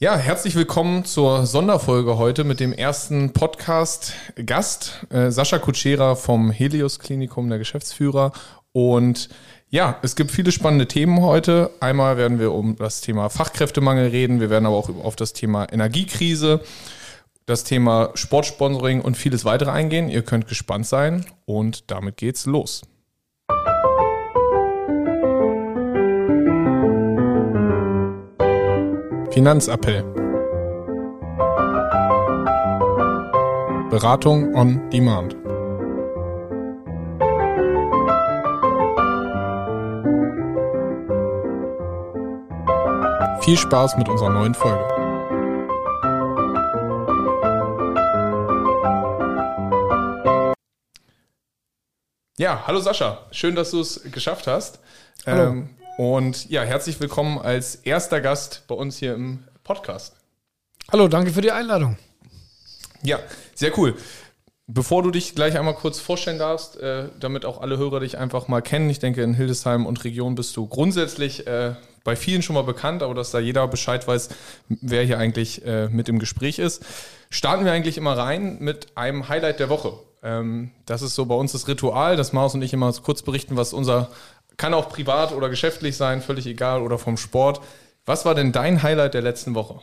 Ja, herzlich willkommen zur Sonderfolge heute mit dem ersten Podcast-Gast, äh, Sascha Kutschera vom Helios Klinikum, der Geschäftsführer. Und ja, es gibt viele spannende Themen heute. Einmal werden wir um das Thema Fachkräftemangel reden, wir werden aber auch auf das Thema Energiekrise, das Thema Sportsponsoring und vieles weitere eingehen. Ihr könnt gespannt sein und damit geht's los. Finanzappell. Beratung on Demand. Viel Spaß mit unserer neuen Folge. Ja, hallo Sascha, schön, dass du es geschafft hast. Hallo. Ähm, und ja, herzlich willkommen als erster Gast bei uns hier im Podcast. Hallo, danke für die Einladung. Ja, sehr cool. Bevor du dich gleich einmal kurz vorstellen darfst, äh, damit auch alle Hörer dich einfach mal kennen, ich denke, in Hildesheim und Region bist du grundsätzlich äh, bei vielen schon mal bekannt, aber dass da jeder Bescheid weiß, wer hier eigentlich äh, mit im Gespräch ist, starten wir eigentlich immer rein mit einem Highlight der Woche. Ähm, das ist so bei uns das Ritual, dass Maus und ich immer kurz berichten, was unser, kann auch privat oder geschäftlich sein, völlig egal, oder vom Sport. Was war denn dein Highlight der letzten Woche?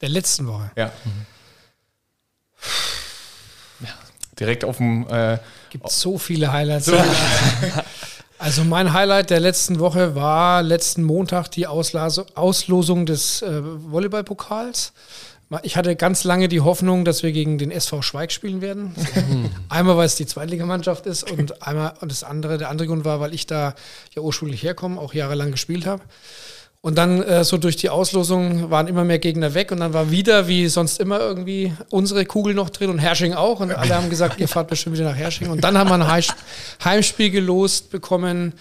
Der letzten Woche. Ja. Direkt auf dem. Äh, Gibt so viele Highlights. Also mein Highlight der letzten Woche war letzten Montag die Auslase, Auslosung des äh, Volleyballpokals. Ich hatte ganz lange die Hoffnung, dass wir gegen den SV Schweig spielen werden. einmal, weil es die Zweitligamannschaft ist und einmal und das andere, der andere Grund war, weil ich da ja ursprünglich herkomme, auch jahrelang gespielt habe. Und dann äh, so durch die Auslosung waren immer mehr Gegner weg und dann war wieder, wie sonst immer, irgendwie unsere Kugel noch drin und Hersching auch. Und alle haben gesagt, ihr fahrt bestimmt wieder nach Hersching. Und dann haben wir ein Heim- Heimspiel gelost bekommen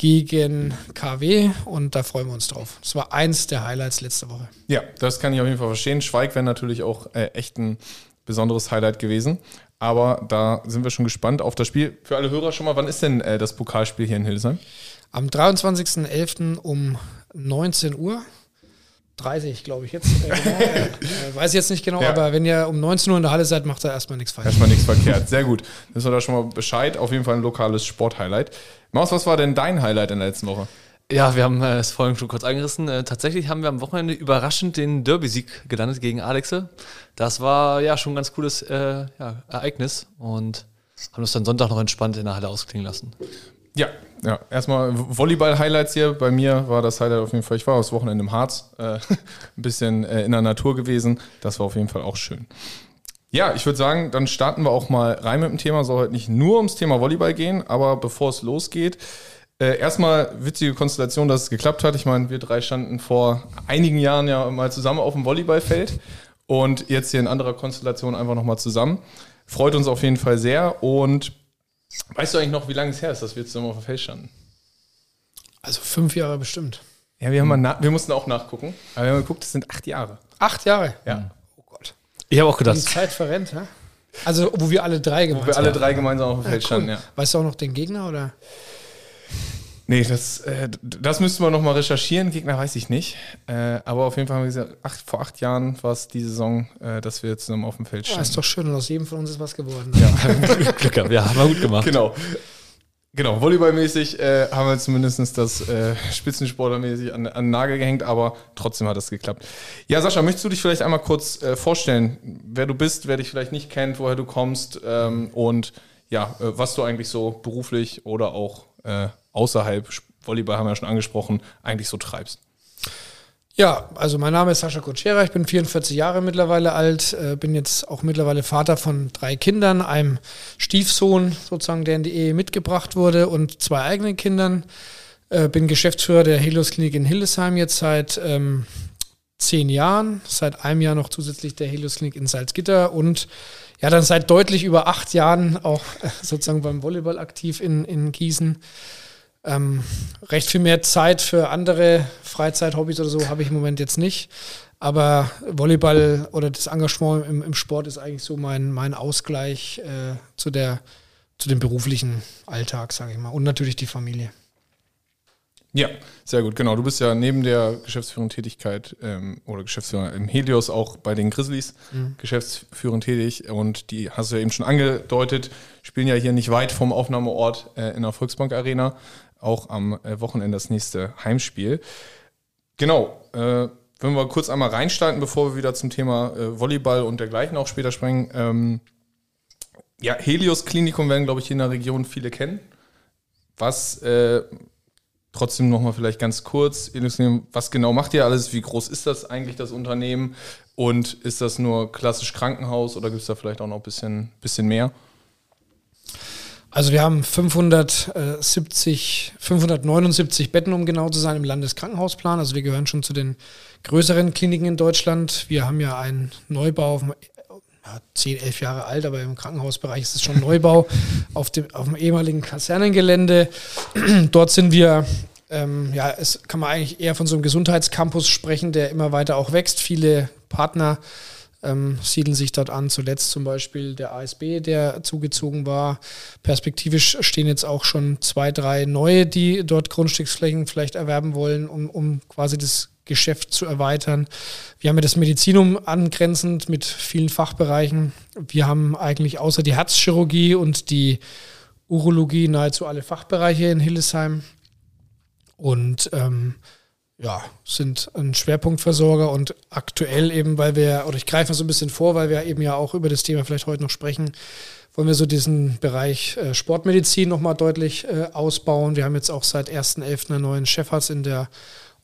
gegen KW und da freuen wir uns drauf. Das war eins der Highlights letzte Woche. ja, das kann ich auf jeden Fall verstehen. Schweig wäre natürlich auch äh, echt ein besonderes Highlight gewesen. Aber da sind wir schon gespannt auf das Spiel. Für alle Hörer schon mal, wann ist denn äh, das Pokalspiel hier in Hildesheim? Am 23.11. um 19 Uhr. 30, glaube ich jetzt. Äh, genau. äh, weiß ich jetzt nicht genau, Ja. aber wenn ihr um 19 Uhr in der Halle seid, macht ihr erstmal nichts falsch. Erstmal nichts verkehrt. Sehr gut. Wissen wir da schon mal Bescheid. Auf jeden Fall ein lokales Sporthighlight. Maus, was war denn dein Highlight in der letzten Woche? Ja, wir haben äh, es vorhin schon kurz angerissen. Äh, tatsächlich haben wir am Wochenende überraschend den Derby-Sieg gelandet gegen Alexe. Das war ja schon ein ganz cooles äh, ja, Ereignis und haben uns dann Sonntag noch entspannt in der Halle ausklingen lassen. Ja, ja. Erstmal Volleyball-Highlights hier. Bei mir war das Highlight auf jeden Fall, ich war das Wochenende im Harz, äh, ein bisschen äh, in der Natur gewesen. Das war auf jeden Fall auch schön. Ja, ich würde sagen, dann starten wir auch mal rein mit dem Thema. Soll heute nicht nur ums Thema Volleyball gehen, aber bevor es losgeht, äh, erstmal witzige Konstellation, dass es geklappt hat. Ich meine, wir drei standen vor einigen Jahren ja mal zusammen auf dem Volleyballfeld und jetzt hier in anderer Konstellation einfach nochmal zusammen. Freut uns auf jeden Fall sehr und weißt du eigentlich noch, wie lange es her ist, dass wir zusammen auf dem Feld standen? Also fünf Jahre bestimmt. Ja, wir, haben mal na wir mussten auch nachgucken, aber wir haben geguckt, es sind acht Jahre. Acht Jahre. Ja. Oh Gott. Ich habe auch Die gedacht, Zeit verrennt, hä? Also, wo wir alle drei gemeinsam Wo wir alle drei gemeinsam auf dem Feld cool. standen, ja. Weißt du auch noch den Gegner oder? Nee, das, äh, das müssten wir nochmal recherchieren. Gegner weiß ich nicht. Äh, aber auf jeden Fall haben wir gesagt, acht, vor acht Jahren war es die Saison, äh, dass wir zusammen auf dem Feld Ja, standen. ist doch schön und aus jedem von uns ist was geworden. Glück gehabt. Ja, haben wir gut gemacht. Genau. Genau, volleyballmäßig äh, haben wir zumindest das äh, Spitzensportlermäßig an, an den Nagel gehängt, aber trotzdem hat das geklappt. Ja, Sascha, möchtest du dich vielleicht einmal kurz äh, vorstellen, wer du bist, wer dich vielleicht nicht kennt, woher du kommst ähm, und ja, äh, was du eigentlich so beruflich oder auch äh, außerhalb, Volleyball haben wir ja schon angesprochen, eigentlich so treibst? Ja, also mein Name ist Sascha Kutschera, ich bin 44 Jahre mittlerweile alt, äh, bin jetzt auch mittlerweile Vater von drei Kindern, einem Stiefsohn sozusagen, der in die Ehe mitgebracht wurde und zwei eigenen Kindern. Äh, bin Geschäftsführer der Helios Klinik in Hildesheim jetzt seit ähm, zehn Jahren, seit einem Jahr noch zusätzlich der Helios Klinik in Salzgitter und ja, dann seit deutlich über acht Jahren auch sozusagen beim Volleyball aktiv in, in Gießen. Ähm, recht viel mehr Zeit für andere Freizeithobbys oder so habe ich im Moment jetzt nicht. Aber Volleyball oder das Engagement im, im Sport ist eigentlich so mein, mein Ausgleich äh, zu, der, zu dem beruflichen Alltag, sage ich mal. Und natürlich die Familie. Ja, sehr gut, genau. Du bist ja neben der geschäftsführenden Tätigkeit ähm, oder Geschäftsführer im Helios auch bei den Grizzlies mhm. geschäftsführend tätig und die hast du ja eben schon angedeutet, spielen ja hier nicht weit vom Aufnahmeort äh, in der Volksbank Arena, auch am äh, Wochenende das nächste Heimspiel. Genau, äh, wenn wir kurz einmal reinstarten, bevor wir wieder zum Thema äh, Volleyball und dergleichen auch später springen. Ähm, ja, Helios Klinikum werden, glaube ich, hier in der Region viele kennen. Was äh, trotzdem nochmal vielleicht ganz kurz illustrieren, was genau macht ihr alles? Wie groß ist das eigentlich, das Unternehmen? Und ist das nur klassisch Krankenhaus oder gibt es da vielleicht auch noch ein bisschen, bisschen mehr? Also wir haben 570, 579 Betten, um genau zu sein, im Landeskrankenhausplan. Also wir gehören schon zu den größeren Kliniken in Deutschland. Wir haben ja einen Neubau auf dem ja, 10, 11 Jahre alt, aber im Krankenhausbereich ist es schon Neubau auf dem, auf dem ehemaligen Kasernengelände. Dort sind wir, ähm, ja, es kann man eigentlich eher von so einem Gesundheitscampus sprechen, der immer weiter auch wächst. Viele Partner ähm, siedeln sich dort an. Zuletzt zum Beispiel der ASB, der zugezogen war. Perspektivisch stehen jetzt auch schon zwei, drei neue, die dort Grundstücksflächen vielleicht erwerben wollen, um, um quasi das Geschäft zu erweitern. Wir haben ja das Medizinum angrenzend mit vielen Fachbereichen. Wir haben eigentlich außer die Herzchirurgie und die Urologie nahezu alle Fachbereiche in Hillesheim. Und ähm, ja, sind ein Schwerpunktversorger und aktuell eben, weil wir, oder ich greife so ein bisschen vor, weil wir eben ja auch über das Thema vielleicht heute noch sprechen, wollen wir so diesen Bereich äh, Sportmedizin nochmal deutlich äh, ausbauen. Wir haben jetzt auch seit 1.11. einen neuen Chefarzt in der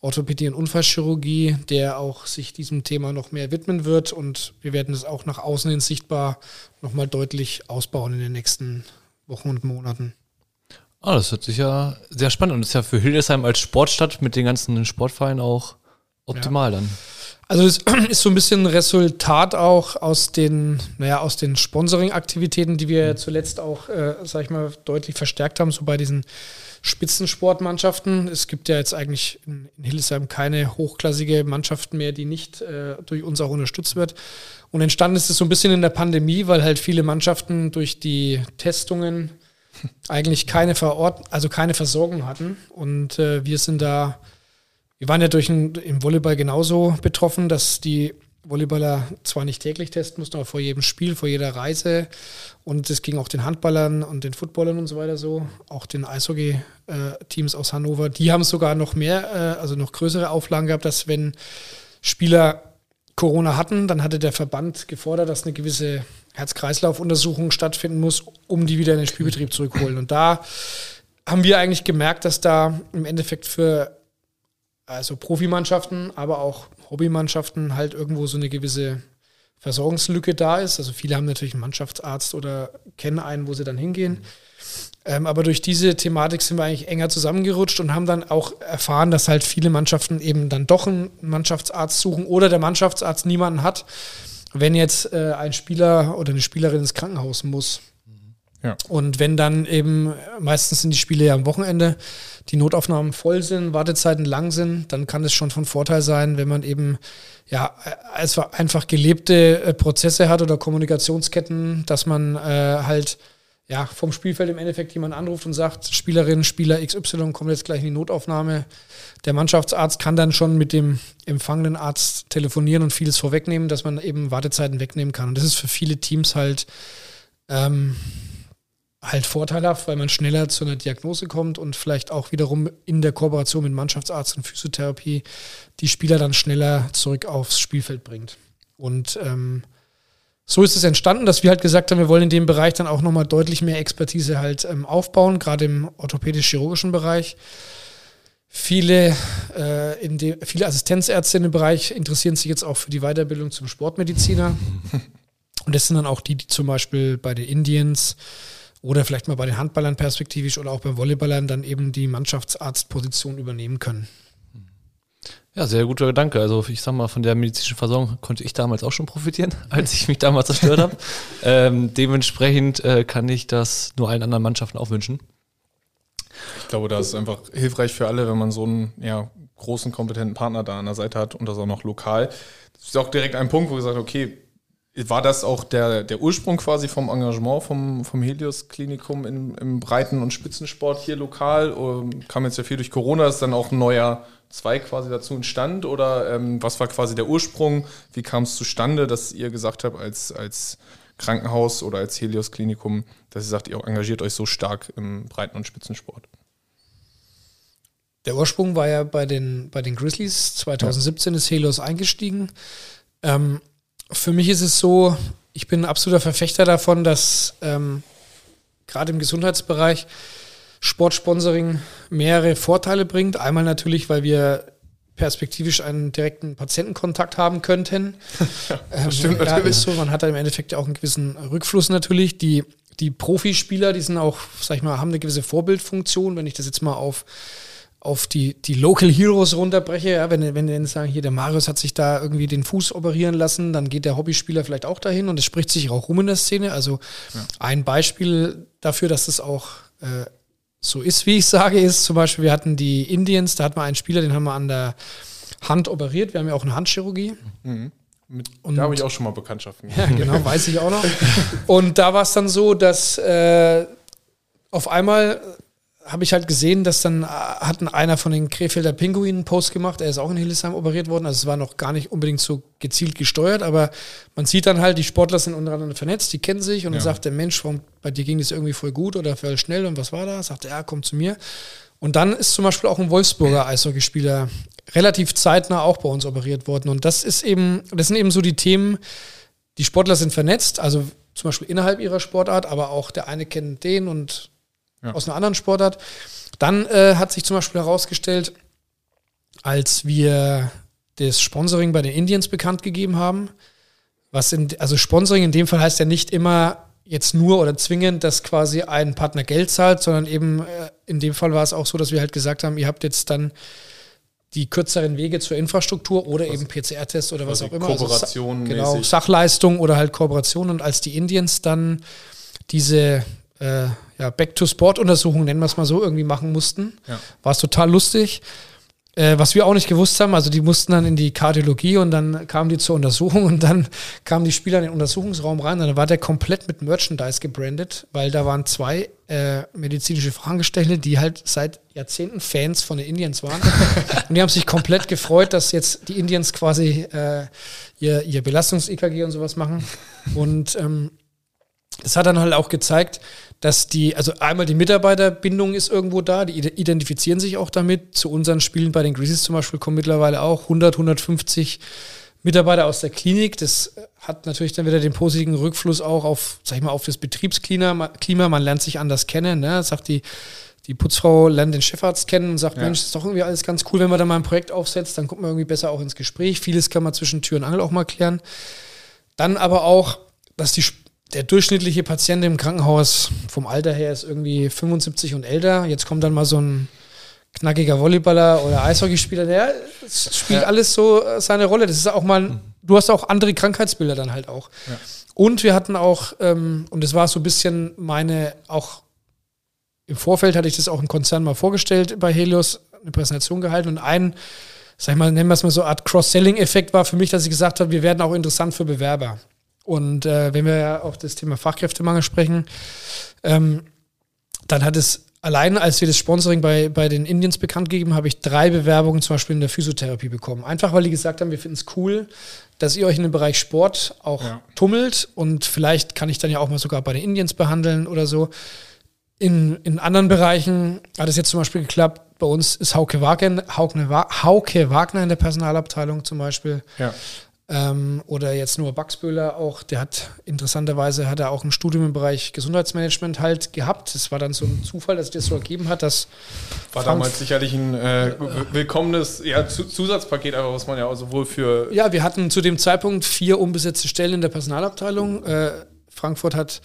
Orthopädie und Unfallchirurgie, der auch sich diesem Thema noch mehr widmen wird und wir werden es auch nach außen hin sichtbar nochmal deutlich ausbauen in den nächsten Wochen und Monaten. Ah, das hört sich ja sehr spannend und ist ja für Hildesheim als Sportstadt mit den ganzen Sportvereinen auch optimal ja. dann. Also es ist so ein bisschen Resultat auch aus den, naja, aus den Sponsoring-Aktivitäten, die wir zuletzt auch, äh, sag ich mal, deutlich verstärkt haben, so bei diesen Spitzensportmannschaften. Es gibt ja jetzt eigentlich in, Hildesheim keine hochklassige Mannschaften mehr, die nicht äh, durch uns auch unterstützt wird. Und entstanden ist es so ein bisschen in der Pandemie, weil halt viele Mannschaften durch die Testungen eigentlich keine Verort also keine Versorgung hatten. Und äh, wir sind da, wir waren ja durch ein, im Volleyball genauso betroffen, dass die Volleyballer zwar nicht täglich testen mussten, aber vor jedem Spiel, vor jeder Reise. Und es ging auch den Handballern und den Footballern und so weiter so, auch den Eishockey-Teams aus Hannover. Die haben sogar noch mehr, äh, also noch größere Auflagen gehabt, dass wenn Spieler Corona hatten, dann hatte der Verband gefordert, dass eine gewisse Herz-Kreislauf-Untersuchung stattfinden muss, um die wieder in den Spielbetrieb zurückholen. Und da haben wir eigentlich gemerkt, dass da im Endeffekt für also Profimannschaften, aber auch Hobbymannschaften halt irgendwo so eine gewisse Versorgungslücke da ist. Also viele haben natürlich einen Mannschaftsarzt oder kennen einen, wo sie dann hingehen. Ähm, aber durch diese Thematik sind wir eigentlich enger zusammengerutscht und haben dann auch erfahren, dass halt viele Mannschaften eben dann doch einen Mannschaftsarzt suchen oder der Mannschaftsarzt niemanden hat, wenn jetzt äh, ein Spieler oder eine Spielerin ins Krankenhaus muss. Ja. Und wenn dann eben, meistens sind die Spiele ja am Wochenende, die Notaufnahmen voll sind, Wartezeiten lang sind, dann kann es schon von Vorteil sein, wenn man eben ja also einfach gelebte äh, Prozesse hat oder Kommunikationsketten, dass man äh, halt ja, vom Spielfeld im Endeffekt jemand anruft und sagt, Spielerin, Spieler XY kommt jetzt gleich in die Notaufnahme. Der Mannschaftsarzt kann dann schon mit dem empfangenen Arzt telefonieren und vieles vorwegnehmen, dass man eben Wartezeiten wegnehmen kann. Und das ist für viele Teams halt, ähm, halt vorteilhaft, weil man schneller zu einer Diagnose kommt und vielleicht auch wiederum in der Kooperation mit Mannschaftsarzt und Physiotherapie die Spieler dann schneller zurück aufs Spielfeld bringt. Und ähm, so ist es entstanden, dass wir halt gesagt haben, wir wollen in dem Bereich dann auch nochmal deutlich mehr Expertise halt ähm, aufbauen, gerade im orthopädisch-chirurgischen Bereich. Viele, äh, in de, viele Assistenzärzte in dem Bereich interessieren sich jetzt auch für die Weiterbildung zum Sportmediziner. Und das sind dann auch die, die zum Beispiel bei den Indians oder vielleicht mal bei den Handballern perspektivisch oder auch bei Volleyballern dann eben die Mannschaftsarztposition übernehmen können. Ja, sehr guter Gedanke. Also ich sag mal, von der medizinischen Versorgung konnte ich damals auch schon profitieren, als ich mich damals zerstört habe. Ähm, dementsprechend äh, kann ich das nur allen anderen Mannschaften auch wünschen. Ich glaube, das ist einfach hilfreich für alle, wenn man so einen ja, großen, kompetenten Partner da an der Seite hat und das auch noch lokal. Das ist auch direkt ein Punkt, wo gesagt okay, war das auch der, der Ursprung quasi vom Engagement vom, vom Helios-Klinikum im, Breiten- und Spitzensport hier lokal? Oder kam jetzt ja viel durch Corona, ist dann auch ein neuer Zweig quasi dazu entstand? Oder ähm, was war quasi der Ursprung? Wie kam es zustande, dass ihr gesagt habt, als, als Krankenhaus oder als Helios-Klinikum, dass ihr sagt, ihr engagiert euch so stark im Breiten- und Spitzensport? Der Ursprung war ja bei den, bei den Grizzlies. 2017 ja. ist Helios eingestiegen. Ähm, für mich ist es so, ich bin ein absoluter Verfechter davon, dass ähm, gerade im Gesundheitsbereich Sportsponsoring mehrere Vorteile bringt. Einmal natürlich, weil wir perspektivisch einen direkten Patientenkontakt haben könnten. ja, ähm, stimmt ja, natürlich. So. Man hat da im Endeffekt auch einen gewissen Rückfluss natürlich. Die, die Profispieler, die sind auch, sag ich mal, haben eine gewisse Vorbildfunktion. Wenn ich das jetzt mal auf auf die, die Local Heroes runterbreche, ja, wenn, wenn die sagen, hier der Marius hat sich da irgendwie den Fuß operieren lassen, dann geht der Hobbyspieler vielleicht auch dahin und es spricht sich auch rum in der Szene. Also ja. ein Beispiel dafür, dass das auch äh, so ist, wie ich sage, ist zum Beispiel, wir hatten die Indians, da hatten wir einen Spieler, den haben wir an der Hand operiert. Wir haben ja auch eine Handchirurgie. Mhm. Mit, und, da habe ich auch schon mal Bekanntschaften. Ja, genau, weiß ich auch noch. Und da war es dann so, dass äh, auf einmal habe ich halt gesehen, dass dann äh, einer von den Krefelder Pinguinen einen Post gemacht. Er ist auch in Hildesheim operiert worden. Also es war noch gar nicht unbedingt so gezielt gesteuert, aber man sieht dann halt, die Sportler sind untereinander vernetzt, die kennen sich und ja. dann sagt der Mensch, warum, bei dir ging das irgendwie voll gut oder voll schnell und was war da? Sagt er, ja, komm zu mir. Und dann ist zum Beispiel auch ein Wolfsburger Eishockeyspieler relativ zeitnah auch bei uns operiert worden. Und das ist eben, das sind eben so die Themen, die Sportler sind vernetzt, also zum Beispiel innerhalb ihrer Sportart, aber auch der eine kennt den und ja. aus einer anderen Sportart. Dann äh, hat sich zum Beispiel herausgestellt, als wir das Sponsoring bei den Indians bekannt gegeben haben, was in, also Sponsoring in dem Fall heißt ja nicht immer jetzt nur oder zwingend, dass quasi ein Partner Geld zahlt, sondern eben äh, in dem Fall war es auch so, dass wir halt gesagt haben, ihr habt jetzt dann die kürzeren Wege zur Infrastruktur oder was, eben PCR-Test oder was auch immer. Kooperation. Also, genau, Sachleistung oder halt Kooperation. Und als die Indians dann diese äh, ja, Back-to-Sport-Untersuchung, nennen wir es mal so, irgendwie machen mussten. Ja. War es total lustig. Äh, was wir auch nicht gewusst haben, also die mussten dann in die Kardiologie und dann kamen die zur Untersuchung und dann kamen die Spieler in den Untersuchungsraum rein und dann war der komplett mit Merchandise gebrandet, weil da waren zwei äh, medizinische Fachangestellte, die halt seit Jahrzehnten Fans von den Indians waren. und die haben sich komplett gefreut, dass jetzt die Indians quasi äh, ihr, ihr Belastungs-EKG und sowas machen. Und ähm, das hat dann halt auch gezeigt, dass die, also einmal die Mitarbeiterbindung ist irgendwo da, die identifizieren sich auch damit. Zu unseren Spielen bei den Grizzlies zum Beispiel kommen mittlerweile auch 100, 150 Mitarbeiter aus der Klinik. Das hat natürlich dann wieder den positiven Rückfluss auch auf, sag ich mal, auf das Betriebsklima. Klima. Man lernt sich anders kennen. Ne? Sagt die, die Putzfrau lernt den Chefarzt kennen und sagt, ja. Mensch, ist doch irgendwie alles ganz cool, wenn man da mal ein Projekt aufsetzt, dann kommt man irgendwie besser auch ins Gespräch. Vieles kann man zwischen Tür und Angel auch mal klären. Dann aber auch, dass die der durchschnittliche Patient im Krankenhaus vom Alter her ist irgendwie 75 und älter. Jetzt kommt dann mal so ein knackiger Volleyballer oder Eishockeyspieler, der spielt ja. alles so äh, seine Rolle. Das ist auch mal, du hast auch andere Krankheitsbilder dann halt auch. Ja. Und wir hatten auch, ähm, und das war so ein bisschen meine, auch im Vorfeld hatte ich das auch im Konzern mal vorgestellt bei Helios, eine Präsentation gehalten und ein, sag ich mal, nennen wir es mal so, eine Art Cross-Selling-Effekt war für mich, dass ich gesagt habe, wir werden auch interessant für Bewerber. Und äh, wenn wir ja auf das Thema Fachkräftemangel sprechen, ähm, dann hat es allein, als wir das Sponsoring bei, bei den Indians bekannt gegeben, habe ich drei Bewerbungen zum Beispiel in der Physiotherapie bekommen. Einfach weil die gesagt haben, wir finden es cool, dass ihr euch in dem Bereich Sport auch ja. tummelt und vielleicht kann ich dann ja auch mal sogar bei den Indians behandeln oder so. In, in anderen Bereichen hat es jetzt zum Beispiel geklappt. Bei uns ist Hauke Wagner, Hauke, Hauke Wagner in der Personalabteilung zum Beispiel. Ja. Ähm, oder jetzt nur Baxböhler auch, der hat interessanterweise hat er auch ein Studium im Bereich Gesundheitsmanagement halt gehabt. Es war dann so ein Zufall, dass es das so ergeben hat, dass war Frank damals sicherlich ein äh, willkommenes ja, Zusatzpaket, aber was man ja auch sowohl für ja, wir hatten zu dem Zeitpunkt vier unbesetzte Stellen in der Personalabteilung. Äh, Frankfurt hat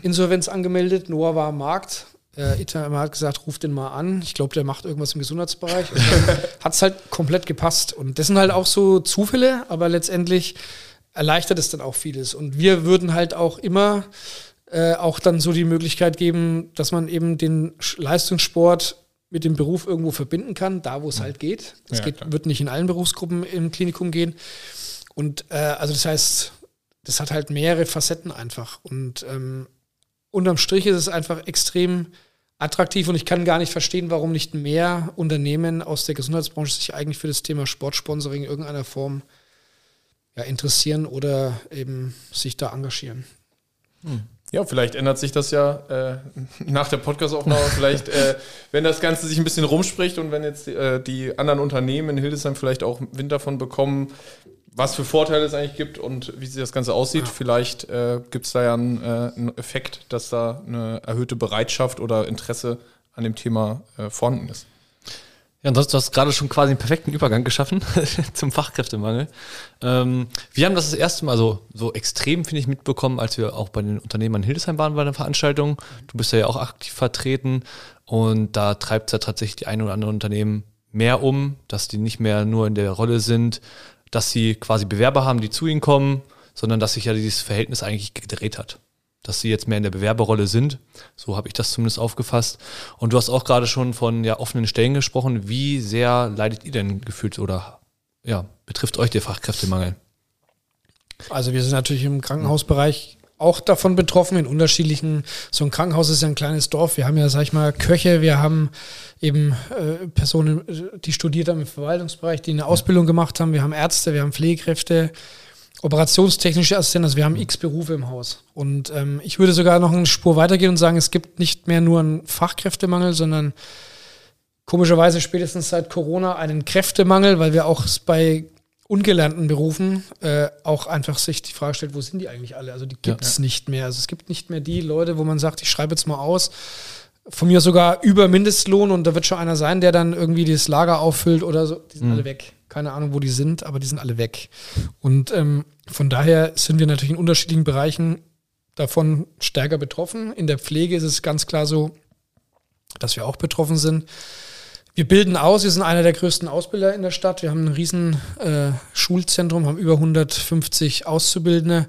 Insolvenz angemeldet, Noah war am Markt äh, Itamar hat gesagt, ruf den mal an. Ich glaube, der macht irgendwas im Gesundheitsbereich. hat es halt komplett gepasst. Und das sind halt auch so Zufälle, aber letztendlich erleichtert es dann auch vieles. Und wir würden halt auch immer äh, auch dann so die Möglichkeit geben, dass man eben den Leistungssport mit dem Beruf irgendwo verbinden kann, da wo es halt geht. Das ja, wird nicht in allen Berufsgruppen im Klinikum gehen. Und äh, also das heißt, das hat halt mehrere Facetten einfach. Und ähm, unterm Strich ist es einfach extrem attraktiv und ich kann gar nicht verstehen, warum nicht mehr Unternehmen aus der Gesundheitsbranche sich eigentlich für das Thema Sportsponsoring in irgendeiner Form ja, interessieren oder eben sich da engagieren. Hm. Ja, vielleicht ändert sich das ja äh, nach der Podcastaufnahme. vielleicht, äh, wenn das Ganze sich ein bisschen rumspricht und wenn jetzt äh, die anderen Unternehmen in Hildesheim vielleicht auch Wind davon bekommen, was für Vorteile es eigentlich gibt und wie sich das Ganze aussieht. Ja. Vielleicht äh, gibt es da ja einen, äh, einen, Effekt, dass da eine erhöhte Bereitschaft oder Interesse an dem Thema äh, vorhanden ist. Ja, ansonsten, du hast gerade schon quasi einen perfekten Übergang geschaffen zum Fachkräftemangel. Ähm, wir haben das das erste Mal so, so extrem, finde ich, mitbekommen, als wir auch bei den Unternehmern in Hildesheim waren bei einer Veranstaltung. Du bist ja auch aktiv vertreten und da treibt es ja tatsächlich die ein oder anderen Unternehmen mehr um, dass die nicht mehr nur in der Rolle sind, dass sie quasi Bewerber haben, die zu ihnen kommen, sondern dass sich ja dieses Verhältnis eigentlich gedreht hat. Dass sie jetzt mehr in der Bewerberrolle sind. So habe ich das zumindest aufgefasst. Und du hast auch gerade schon von ja, offenen Stellen gesprochen. Wie sehr leidet ihr denn gefühlt oder ja, betrifft euch der Fachkräftemangel? Also wir sind natürlich im Krankenhausbereich auch davon betroffen in unterschiedlichen, so ein Krankenhaus ist ja ein kleines Dorf. Wir haben ja, sag ich mal, Köche, wir haben eben äh, Personen, die studiert haben im Verwaltungsbereich, die eine Ausbildung gemacht haben, wir haben Ärzte, wir haben Pflegekräfte, operationstechnische Assistenten, also wir haben x Berufe im Haus. Und ähm, ich würde sogar noch eine Spur weitergehen und sagen, es gibt nicht mehr nur einen Fachkräftemangel, sondern komischerweise spätestens seit Corona einen Kräftemangel, weil wir auch bei ungelernten Berufen äh, auch einfach sich die Frage stellt, wo sind die eigentlich alle? Also die gibt es ja. nicht mehr. Also es gibt nicht mehr die Leute, wo man sagt, ich schreibe jetzt mal aus, von mir sogar über Mindestlohn und da wird schon einer sein, der dann irgendwie das Lager auffüllt oder so. Die sind mhm. alle weg. Keine Ahnung, wo die sind, aber die sind alle weg. Und ähm, von daher sind wir natürlich in unterschiedlichen Bereichen davon stärker betroffen. In der Pflege ist es ganz klar so, dass wir auch betroffen sind. Wir bilden aus, wir sind einer der größten Ausbilder in der Stadt. Wir haben ein riesen äh, Schulzentrum, haben über 150 Auszubildende.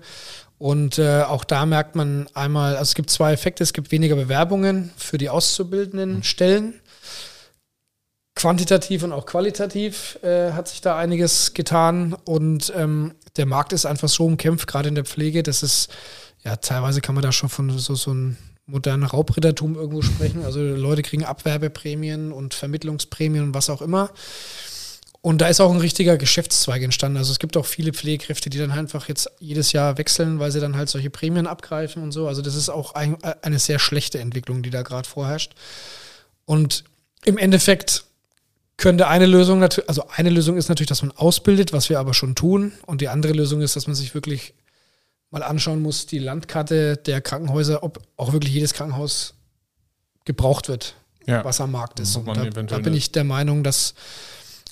Und äh, auch da merkt man einmal, also es gibt zwei Effekte. Es gibt weniger Bewerbungen für die auszubildenden mhm. Stellen. Quantitativ und auch qualitativ äh, hat sich da einiges getan. Und ähm, der Markt ist einfach so umkämpft, gerade in der Pflege, dass es, ja, teilweise kann man da schon von so, so ein modernen Raubrittertum irgendwo sprechen. Also Leute kriegen Abwerbeprämien und Vermittlungsprämien und was auch immer. Und da ist auch ein richtiger Geschäftszweig entstanden. Also es gibt auch viele Pflegekräfte, die dann einfach jetzt jedes Jahr wechseln, weil sie dann halt solche Prämien abgreifen und so. Also das ist auch ein, eine sehr schlechte Entwicklung, die da gerade vorherrscht. Und im Endeffekt könnte eine Lösung natürlich, also eine Lösung ist natürlich, dass man ausbildet, was wir aber schon tun. Und die andere Lösung ist, dass man sich wirklich mal anschauen muss, die Landkarte der Krankenhäuser, ob auch wirklich jedes Krankenhaus gebraucht wird, ja. was am Markt ist. Und da, da bin ich der Meinung, dass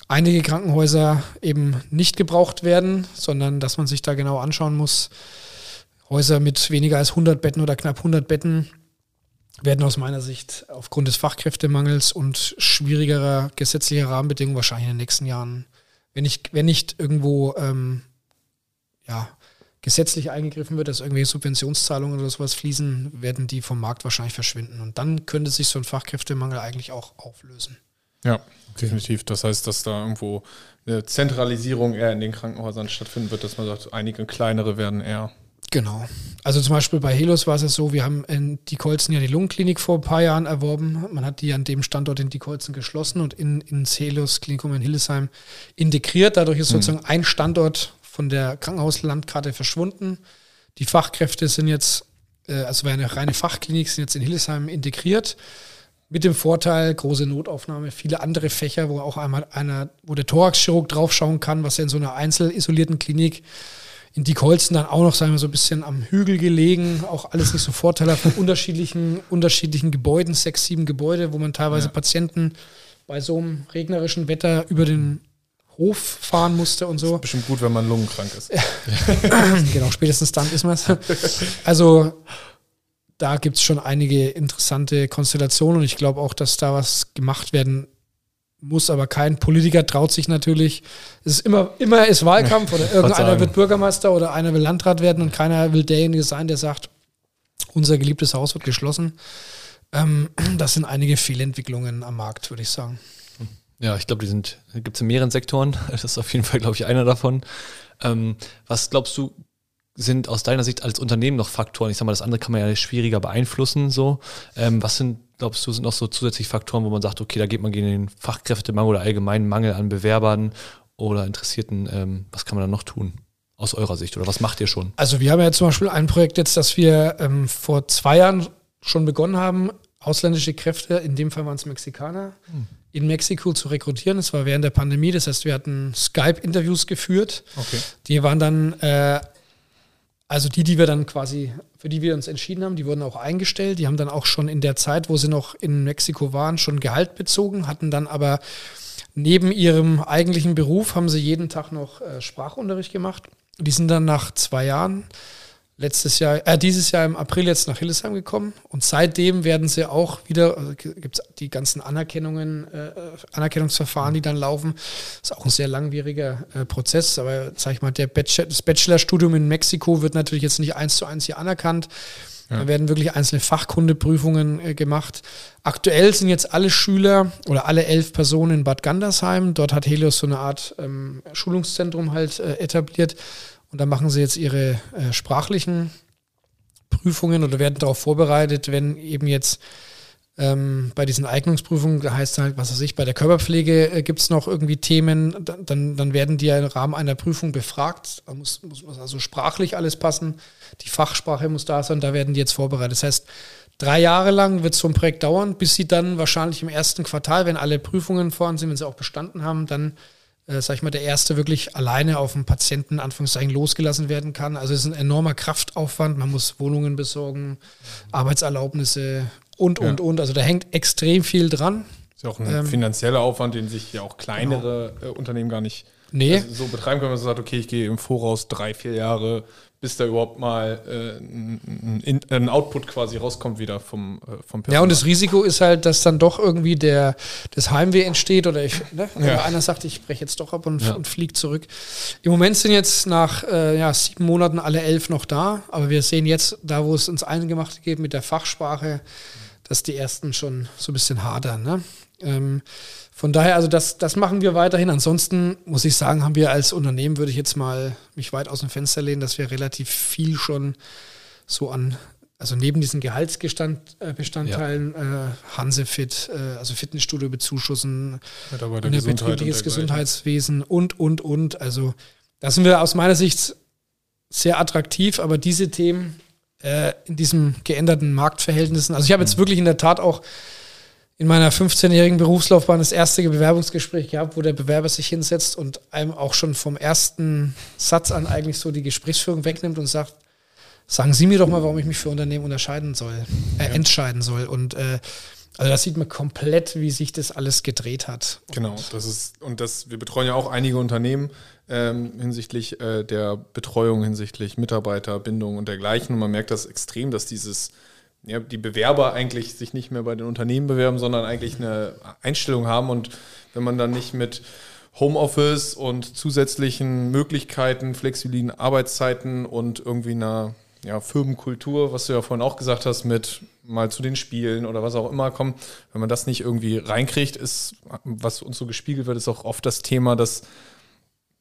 einige Krankenhäuser eben nicht gebraucht werden, sondern dass man sich da genau anschauen muss. Häuser mit weniger als 100 Betten oder knapp 100 Betten werden aus meiner Sicht aufgrund des Fachkräftemangels und schwierigerer gesetzlicher Rahmenbedingungen wahrscheinlich in den nächsten Jahren, wenn nicht, wenn nicht irgendwo ähm, ja, gesetzlich eingegriffen wird, dass irgendwelche Subventionszahlungen oder sowas fließen, werden die vom Markt wahrscheinlich verschwinden. Und dann könnte sich so ein Fachkräftemangel eigentlich auch auflösen. Ja, definitiv. Das heißt, dass da irgendwo eine Zentralisierung eher in den Krankenhäusern stattfinden wird, dass man sagt, einige kleinere werden eher. Genau. Also zum Beispiel bei Helos war es so, wir haben in Diekholzen ja die Lungenklinik vor ein paar Jahren erworben. Man hat die an dem Standort in Diekholzen geschlossen und in, ins Helos Klinikum in Hildesheim integriert. Dadurch ist mhm. sozusagen ein Standort von der Krankenhauslandkarte verschwunden. Die Fachkräfte sind jetzt, äh, also eine reine Fachklinik, sind jetzt in Hildesheim integriert. Mit dem Vorteil, große Notaufnahme, viele andere Fächer, wo auch einmal einer, wo der Thoraxchirurg draufschauen kann, was ja in so einer einzelisolierten Klinik in Diekholzen dann auch noch, sagen wir so ein bisschen am Hügel gelegen, auch alles nicht so vorteilhaft von unterschiedlichen, unterschiedlichen Gebäuden, sechs, sieben Gebäude, wo man teilweise ja. Patienten bei so einem regnerischen Wetter über den Hof fahren musste und so. Das ist bestimmt gut, wenn man lungenkrank ist. genau, spätestens dann ist man es. Also da gibt es schon einige interessante Konstellationen und ich glaube auch, dass da was gemacht werden muss, aber kein Politiker traut sich natürlich. Es ist immer, immer ist Wahlkampf oder irgendeiner wird Bürgermeister oder einer will Landrat werden und keiner will derjenige sein, der sagt, unser geliebtes Haus wird geschlossen. Ähm, das sind einige Fehlentwicklungen am Markt, würde ich sagen. Ja, ich glaube, die sind, gibt es in mehreren Sektoren. Das ist auf jeden Fall, glaube ich, einer davon. Ähm, was glaubst du, sind aus deiner Sicht als Unternehmen noch Faktoren? Ich sag mal, das andere kann man ja schwieriger beeinflussen. So, ähm, was sind, glaubst du, sind noch so zusätzliche Faktoren, wo man sagt, okay, da geht man gegen den Fachkräftemangel oder allgemeinen Mangel an Bewerbern oder Interessierten? Ähm, was kann man da noch tun? Aus eurer Sicht oder was macht ihr schon? Also wir haben ja zum Beispiel ein Projekt jetzt, das wir ähm, vor zwei Jahren schon begonnen haben, ausländische Kräfte, in dem Fall waren es Mexikaner, hm. In Mexiko zu rekrutieren. Das war während der Pandemie, das heißt, wir hatten Skype-Interviews geführt. Okay. Die waren dann äh, also die, die wir dann quasi, für die wir uns entschieden haben, die wurden auch eingestellt. Die haben dann auch schon in der Zeit, wo sie noch in Mexiko waren, schon Gehalt bezogen, hatten dann aber neben ihrem eigentlichen Beruf, haben sie jeden Tag noch äh, Sprachunterricht gemacht. Die sind dann nach zwei Jahren letztes Jahr, äh, dieses Jahr im April jetzt nach Hildesheim gekommen und seitdem werden sie auch wieder, also gibt es die ganzen Anerkennungen, äh, Anerkennungsverfahren, die dann laufen. Das ist auch ein sehr langwieriger äh, Prozess, aber sag ich mal, der Bachelor, das Bachelorstudium in Mexiko wird natürlich jetzt nicht eins zu eins hier anerkannt. Ja. Da werden wirklich einzelne Fachkundeprüfungen äh, gemacht. Aktuell sind jetzt alle Schüler oder alle elf Personen in Bad Gandersheim. Dort hat Helios so eine Art ähm, Schulungszentrum halt äh, etabliert und da machen sie jetzt ihre äh, sprachlichen Prüfungen oder werden darauf vorbereitet, wenn eben jetzt ähm, bei diesen Eignungsprüfungen, da heißt halt, was weiß ich, bei der Körperpflege äh, gibt es noch irgendwie Themen, dann, dann werden die ja im Rahmen einer Prüfung befragt. Da muss, muss also sprachlich alles passen, die Fachsprache muss da sein, da werden die jetzt vorbereitet. Das heißt, drei Jahre lang wird so ein Projekt dauern, bis sie dann wahrscheinlich im ersten Quartal, wenn alle Prüfungen vorhanden sind, wenn sie auch bestanden haben, dann äh, sag ich mal, der erste wirklich alleine auf den Patienten, Anführungszeichen, losgelassen werden kann. Also es ist ein enormer Kraftaufwand. Man muss Wohnungen besorgen, Arbeitserlaubnisse und, und, ja. und. Also da hängt extrem viel dran. Ist ja auch ein ähm, finanzieller Aufwand, den sich ja auch kleinere genau. Unternehmen gar nicht nee. also so betreiben können, wenn man sagt, okay, ich gehe im Voraus drei, vier Jahre bis da überhaupt mal äh, ein, ein, Output quasi rauskommt wieder vom, äh, vom Personal. Ja, und das Risiko ist halt, dass dann doch irgendwie der, das Heimweh entsteht oder ich, ne? ja. einer sagt, ich breche jetzt doch ab und, ja. und fliege zurück. Im Moment sind jetzt nach äh, ja, sieben Monaten alle elf noch da, aber wir sehen jetzt, da wo es ins Eingemachte geht mit der Fachsprache, dass die ersten schon so ein bisschen hadern. Ne? Ähm, von daher, also das, das machen wir weiterhin. Ansonsten muss ich sagen, haben wir als Unternehmen, würde ich jetzt mal mich weit aus dem Fenster lehnen, dass wir relativ viel schon so an, also neben diesen Gehaltsbestandteilen, ja. äh, Hansefit, äh, also Fitnessstudio bezuschussen, ein betriebliches Gesundheitswesen und, und, und. Also da sind wir aus meiner Sicht sehr attraktiv, aber diese Themen äh, in diesen geänderten Marktverhältnissen, also ich habe jetzt mhm. wirklich in der Tat auch in meiner 15-jährigen Berufslaufbahn das erste Bewerbungsgespräch gehabt, wo der Bewerber sich hinsetzt und einem auch schon vom ersten Satz an eigentlich so die Gesprächsführung wegnimmt und sagt, sagen Sie mir doch mal, warum ich mich für Unternehmen unterscheiden soll, äh, ja. entscheiden soll. Und äh, also da sieht man komplett, wie sich das alles gedreht hat. Genau, das ist, und das, wir betreuen ja auch einige Unternehmen ähm, hinsichtlich äh, der Betreuung, hinsichtlich Mitarbeiterbindung und dergleichen. Und man merkt das extrem, dass dieses ja, die Bewerber eigentlich sich nicht mehr bei den Unternehmen bewerben, sondern eigentlich eine Einstellung haben. Und wenn man dann nicht mit Homeoffice und zusätzlichen Möglichkeiten, flexiblen Arbeitszeiten und irgendwie einer ja, Firmenkultur, was du ja vorhin auch gesagt hast, mit mal zu den Spielen oder was auch immer kommen, wenn man das nicht irgendwie reinkriegt, ist, was uns so gespiegelt wird, ist auch oft das Thema, dass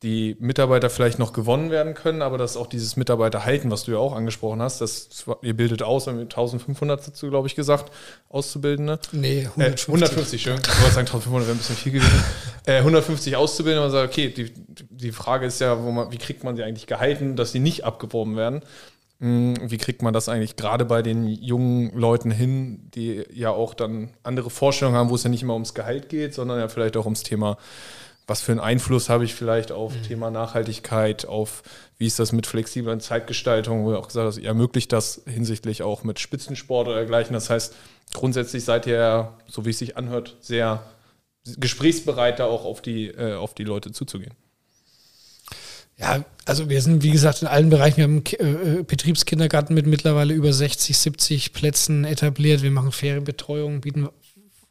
die Mitarbeiter vielleicht noch gewonnen werden können, aber dass auch dieses Mitarbeiterhalten, was du ja auch angesprochen hast, das, ihr bildet aus, 1500 dazu, glaube ich, gesagt, Auszubildende. Nee, 150. Äh, 150, schön. Ich wollte sagen, 1500 wäre ein bisschen viel gewesen. Äh, 150 Auszubildende, man sagt, okay, die, die Frage ist ja, man, wie kriegt man sie eigentlich gehalten, dass sie nicht abgeworben werden? Hm, wie kriegt man das eigentlich gerade bei den jungen Leuten hin, die ja auch dann andere Vorstellungen haben, wo es ja nicht immer ums Gehalt geht, sondern ja vielleicht auch ums Thema was für einen Einfluss habe ich vielleicht auf mhm. Thema Nachhaltigkeit, auf wie ist das mit flexibler Zeitgestaltung, wo ihr auch gesagt hast, ihr ermöglicht das hinsichtlich auch mit Spitzensport oder dergleichen. Das heißt, grundsätzlich seid ihr, so wie es sich anhört, sehr gesprächsbereit, da auch auf die, äh, auf die Leute zuzugehen. Ja, also wir sind, wie gesagt, in allen Bereichen. Wir haben einen äh, Betriebskindergarten mit mittlerweile über 60, 70 Plätzen etabliert. Wir machen Ferienbetreuung, bieten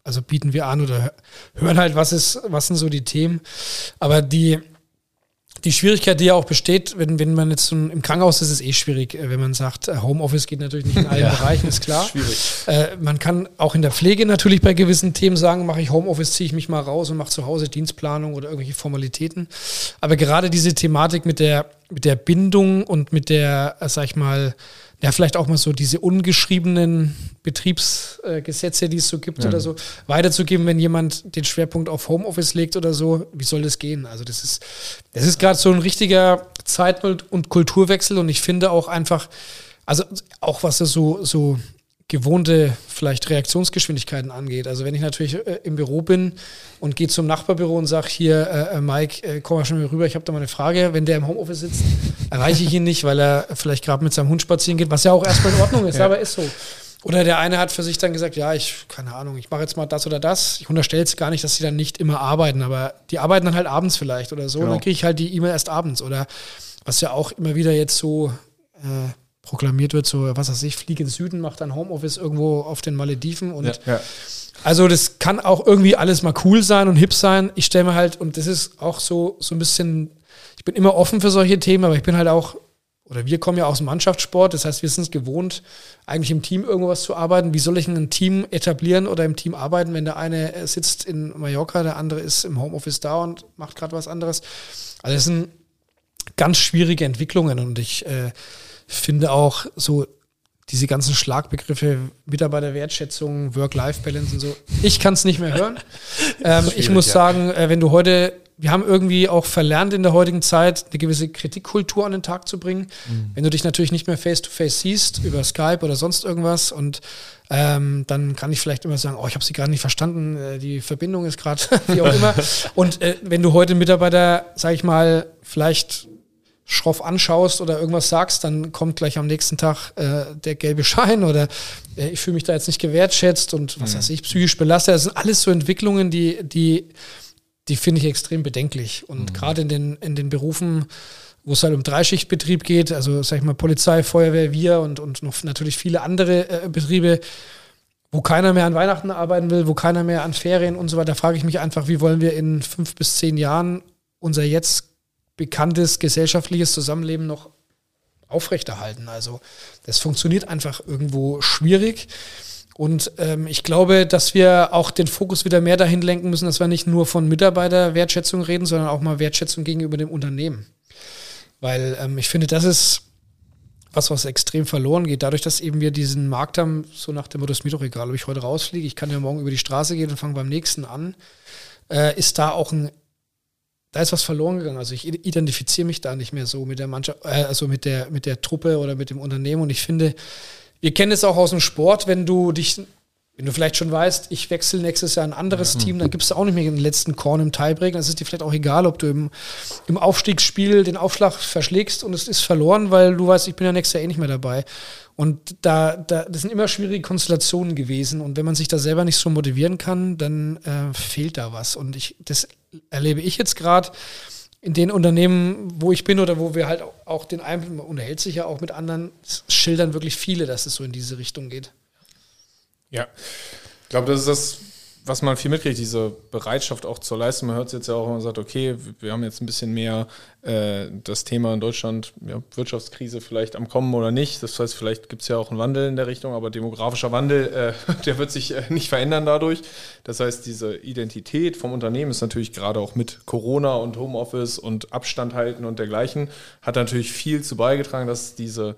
also bieten wir an oder hören halt, was ist, was sind so die Themen. Aber die, die Schwierigkeit, die ja auch besteht, wenn, wenn man jetzt so im Krankenhaus ist, ist es eh schwierig, äh, wenn man sagt, äh, Homeoffice geht natürlich nicht in allen ja. Bereichen, ist klar. Schwierig. Äh, man kann auch in der Pflege natürlich bei gewissen Themen sagen, mache ich Homeoffice, ziehe ich mich mal raus und mache zu Hause Dienstplanung oder irgendwelche Formalitäten. Aber gerade diese Thematik mit der mit der Bindung und mit der, äh, sag ich mal, ja, vielleicht auch mal so diese ungeschriebenen Betriebsgesetze, die es so gibt ja. oder so, weiterzugeben, wenn jemand den Schwerpunkt auf Homeoffice legt oder so. Wie soll das gehen? Also, das ist, das ist gerade so ein richtiger Zeit- und Kulturwechsel und ich finde auch einfach, also auch was das so, so gewohnte vielleicht Reaktionsgeschwindigkeiten angeht. Also wenn ich natürlich äh, im Büro bin und gehe zum Nachbarbüro und sage hier, äh, äh, Mike, äh, komm mal schon mal rüber, ich habe da mal eine Frage. Wenn der im Homeoffice sitzt, erreiche ich ihn nicht, weil er vielleicht gerade mit seinem Hund spazieren geht, was ja auch erstmal in Ordnung ist, ja. aber ist so. Oder der eine hat für sich dann gesagt, ja, ich, keine Ahnung, ich mache jetzt mal das oder das. Ich unterstelle es gar nicht, dass sie dann nicht immer arbeiten, aber die arbeiten dann halt abends vielleicht oder so. Genau. Und dann kriege ich halt die E-Mail erst abends. Oder was ja auch immer wieder jetzt so äh, proklamiert wird, so, was weiß ich, fliege in den Süden, macht dann Homeoffice irgendwo auf den Malediven und ja, ja. also das kann auch irgendwie alles mal cool sein und hip sein. Ich stelle mir halt, und das ist auch so, so ein bisschen, ich bin immer offen für solche Themen, aber ich bin halt auch, oder wir kommen ja aus dem Mannschaftssport, das heißt, wir sind es gewohnt, eigentlich im Team irgendwas zu arbeiten. Wie soll ich ein Team etablieren oder im Team arbeiten, wenn der eine sitzt in Mallorca, der andere ist im Homeoffice da und macht gerade was anderes? Also das sind ganz schwierige Entwicklungen und ich äh, finde auch so diese ganzen Schlagbegriffe, Mitarbeiterwertschätzung, Work-Life-Balance und so, ich kann es nicht mehr hören. ähm, ich muss ja. sagen, äh, wenn du heute, wir haben irgendwie auch verlernt in der heutigen Zeit, eine gewisse Kritikkultur an den Tag zu bringen. Mhm. Wenn du dich natürlich nicht mehr face-to-face -face siehst, über Skype oder sonst irgendwas und ähm, dann kann ich vielleicht immer sagen, oh, ich habe sie gerade nicht verstanden, äh, die Verbindung ist gerade, wie auch immer. Und äh, wenn du heute Mitarbeiter, sag ich mal, vielleicht schroff anschaust oder irgendwas sagst, dann kommt gleich am nächsten Tag äh, der gelbe Schein oder äh, ich fühle mich da jetzt nicht gewertschätzt und was mhm. weiß ich, psychisch belastet. Das sind alles so Entwicklungen, die, die, die finde ich extrem bedenklich. Und mhm. gerade in den, in den Berufen, wo es halt um Dreischichtbetrieb geht, also sag ich mal Polizei, Feuerwehr, wir und, und noch natürlich viele andere äh, Betriebe, wo keiner mehr an Weihnachten arbeiten will, wo keiner mehr an Ferien und so weiter, frage ich mich einfach, wie wollen wir in fünf bis zehn Jahren unser jetzt bekanntes gesellschaftliches Zusammenleben noch aufrechterhalten. Also das funktioniert einfach irgendwo schwierig. Und ähm, ich glaube, dass wir auch den Fokus wieder mehr dahin lenken müssen, dass wir nicht nur von Mitarbeiterwertschätzung reden, sondern auch mal Wertschätzung gegenüber dem Unternehmen. Weil ähm, ich finde, das ist was, was extrem verloren geht. Dadurch, dass eben wir diesen Markt haben, so nach dem Motto, ist mir doch egal, ob ich heute rausfliege, ich kann ja morgen über die Straße gehen und fange beim nächsten an, äh, ist da auch ein da ist was verloren gegangen. Also ich identifiziere mich da nicht mehr so mit der Mannschaft, äh, also mit der, mit der Truppe oder mit dem Unternehmen. Und ich finde, wir kennen es auch aus dem Sport, wenn du dich, wenn du vielleicht schon weißt, ich wechsle nächstes Jahr ein anderes ja. Team, dann gibst du auch nicht mehr den letzten Korn im Tiebreak. Dann ist es dir vielleicht auch egal, ob du im, im Aufstiegsspiel den Aufschlag verschlägst und es ist verloren, weil du weißt, ich bin ja nächstes Jahr eh nicht mehr dabei. Und da, da, das sind immer schwierige Konstellationen gewesen. Und wenn man sich da selber nicht so motivieren kann, dann äh, fehlt da was. Und ich, das erlebe ich jetzt gerade in den Unternehmen, wo ich bin oder wo wir halt auch den Einblick, man unterhält sich ja auch mit anderen, schildern wirklich viele, dass es so in diese Richtung geht. Ja, ich glaube, das ist das was man viel mitkriegt, diese Bereitschaft auch zur Leistung. Man hört es jetzt ja auch, wenn man sagt, okay, wir haben jetzt ein bisschen mehr äh, das Thema in Deutschland, ja, Wirtschaftskrise vielleicht am Kommen oder nicht. Das heißt, vielleicht gibt es ja auch einen Wandel in der Richtung, aber demografischer Wandel, äh, der wird sich äh, nicht verändern dadurch. Das heißt, diese Identität vom Unternehmen ist natürlich gerade auch mit Corona und Homeoffice und Abstand halten und dergleichen, hat natürlich viel zu beigetragen, dass diese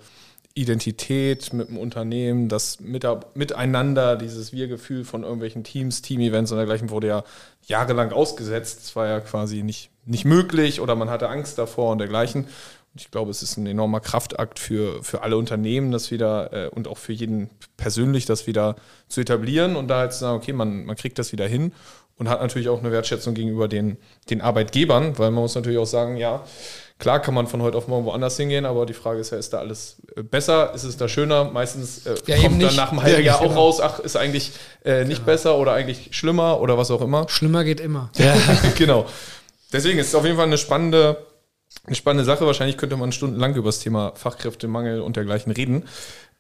Identität mit dem Unternehmen, das Miteinander, dieses Wir-Gefühl von irgendwelchen Teams, Team-Events und dergleichen wurde ja jahrelang ausgesetzt. Es war ja quasi nicht, nicht möglich oder man hatte Angst davor und dergleichen. Ich glaube, es ist ein enormer Kraftakt für, für alle Unternehmen, das wieder äh, und auch für jeden persönlich, das wieder zu etablieren und da halt zu sagen, okay, man, man kriegt das wieder hin und hat natürlich auch eine Wertschätzung gegenüber den, den Arbeitgebern, weil man muss natürlich auch sagen, ja, Klar kann man von heute auf morgen woanders hingehen, aber die Frage ist ja, ist da alles äh, besser? Ist es da schöner? Meistens äh, ja, kommt dann nach einem halben Jahr auch raus, ach, ist eigentlich äh, nicht genau. besser oder eigentlich schlimmer oder was auch immer. Schlimmer geht immer. Ja, genau. Deswegen ist es auf jeden Fall eine spannende, eine spannende Sache. Wahrscheinlich könnte man stundenlang über das Thema Fachkräftemangel und dergleichen reden.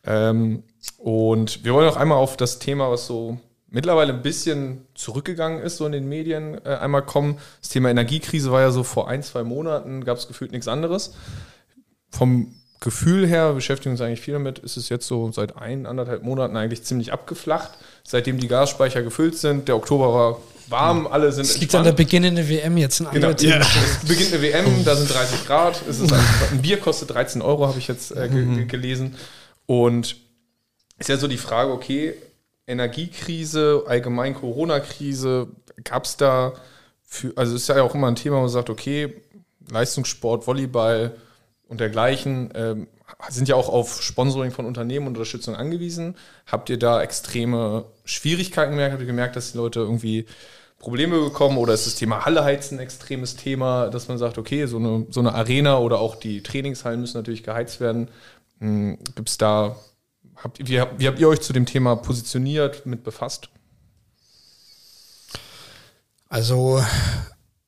Ähm, und wir wollen auch einmal auf das Thema, was so mittlerweile ein bisschen zurückgegangen ist, so in den Medien äh, einmal kommen. Das Thema Energiekrise war ja so vor ein, zwei Monaten, gab es gefühlt nichts anderes. Vom Gefühl her, beschäftigen uns eigentlich viel damit, ist es jetzt so seit ein, anderthalb Monaten eigentlich ziemlich abgeflacht. Seitdem die Gasspeicher gefüllt sind, der Oktober war warm, alle sind. Es liegt an der beginnenden WM jetzt in Genau, ja. es beginnt eine WM, da sind 30 Grad. Es ist ein, ein Bier kostet 13 Euro, habe ich jetzt äh, mhm. gelesen. Und ist ja so die Frage, okay, Energiekrise, allgemein Corona-Krise, gab es da, für, also ist ja auch immer ein Thema, wo man sagt, okay, Leistungssport, Volleyball und dergleichen ähm, sind ja auch auf Sponsoring von Unternehmen und Unterstützung angewiesen. Habt ihr da extreme Schwierigkeiten gemerkt? Habt ihr gemerkt, dass die Leute irgendwie Probleme bekommen oder ist das Thema Halle heizen ein extremes Thema, dass man sagt, okay, so eine, so eine Arena oder auch die Trainingshallen müssen natürlich geheizt werden. Hm, Gibt es da Habt, wie, wie habt ihr euch zu dem Thema positioniert, mit befasst? Also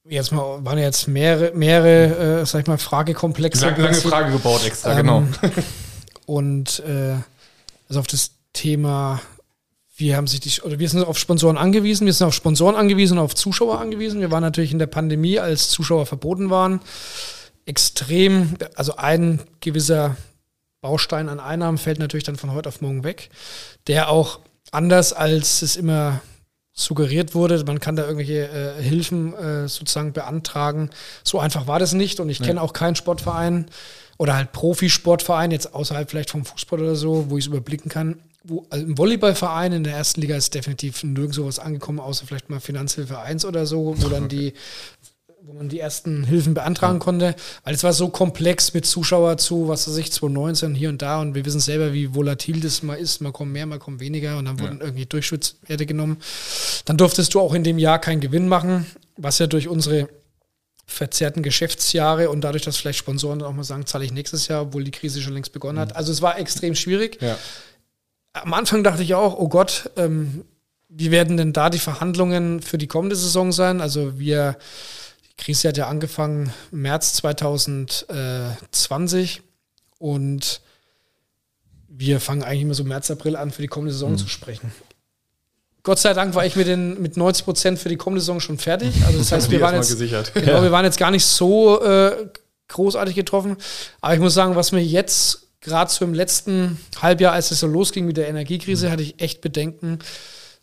jetzt mal waren jetzt mehrere, mehrere äh, sag ich mal, Fragekomplexe. Lange, lange Frage gebaut extra, genau. ähm, genau. Und äh, also auf das Thema, wir haben sich die, oder wir sind auf Sponsoren angewiesen, wir sind auf Sponsoren angewiesen und auf Zuschauer angewiesen. Wir waren natürlich in der Pandemie, als Zuschauer verboten waren, extrem, also ein gewisser Baustein an Einnahmen fällt natürlich dann von heute auf morgen weg, der auch anders als es immer suggeriert wurde, man kann da irgendwelche äh, Hilfen äh, sozusagen beantragen. So einfach war das nicht und ich kenne auch keinen Sportverein oder halt Profisportverein, jetzt außerhalb vielleicht vom Fußball oder so, wo ich es überblicken kann. Wo, also Im Volleyballverein in der ersten Liga ist definitiv nirgendwo was angekommen, außer vielleicht mal Finanzhilfe 1 oder so, wo dann die wo man die ersten Hilfen beantragen konnte, weil es war so komplex mit Zuschauer zu, was weiß ich, 2019 hier und da und wir wissen selber, wie volatil das mal ist, mal kommen mehr, mal kommen weniger und dann wurden ja. irgendwie Durchschnittswerte genommen. Dann durftest du auch in dem Jahr keinen Gewinn machen, was ja durch unsere verzerrten Geschäftsjahre und dadurch, dass vielleicht Sponsoren auch mal sagen, zahle ich nächstes Jahr, obwohl die Krise schon längst begonnen hat. Mhm. Also es war extrem schwierig. Ja. Am Anfang dachte ich auch, oh Gott, ähm, wie werden denn da die Verhandlungen für die kommende Saison sein? Also wir Krise hat ja angefangen März 2020 und wir fangen eigentlich immer so März, April an, für die kommende Saison mhm. zu sprechen. Gott sei Dank war ich mit, den, mit 90 Prozent für die kommende Saison schon fertig. Also das heißt, wir waren jetzt, genau, wir waren jetzt gar nicht so äh, großartig getroffen. Aber ich muss sagen, was mir jetzt gerade so im letzten Halbjahr, als es so losging mit der Energiekrise, mhm. hatte ich echt Bedenken,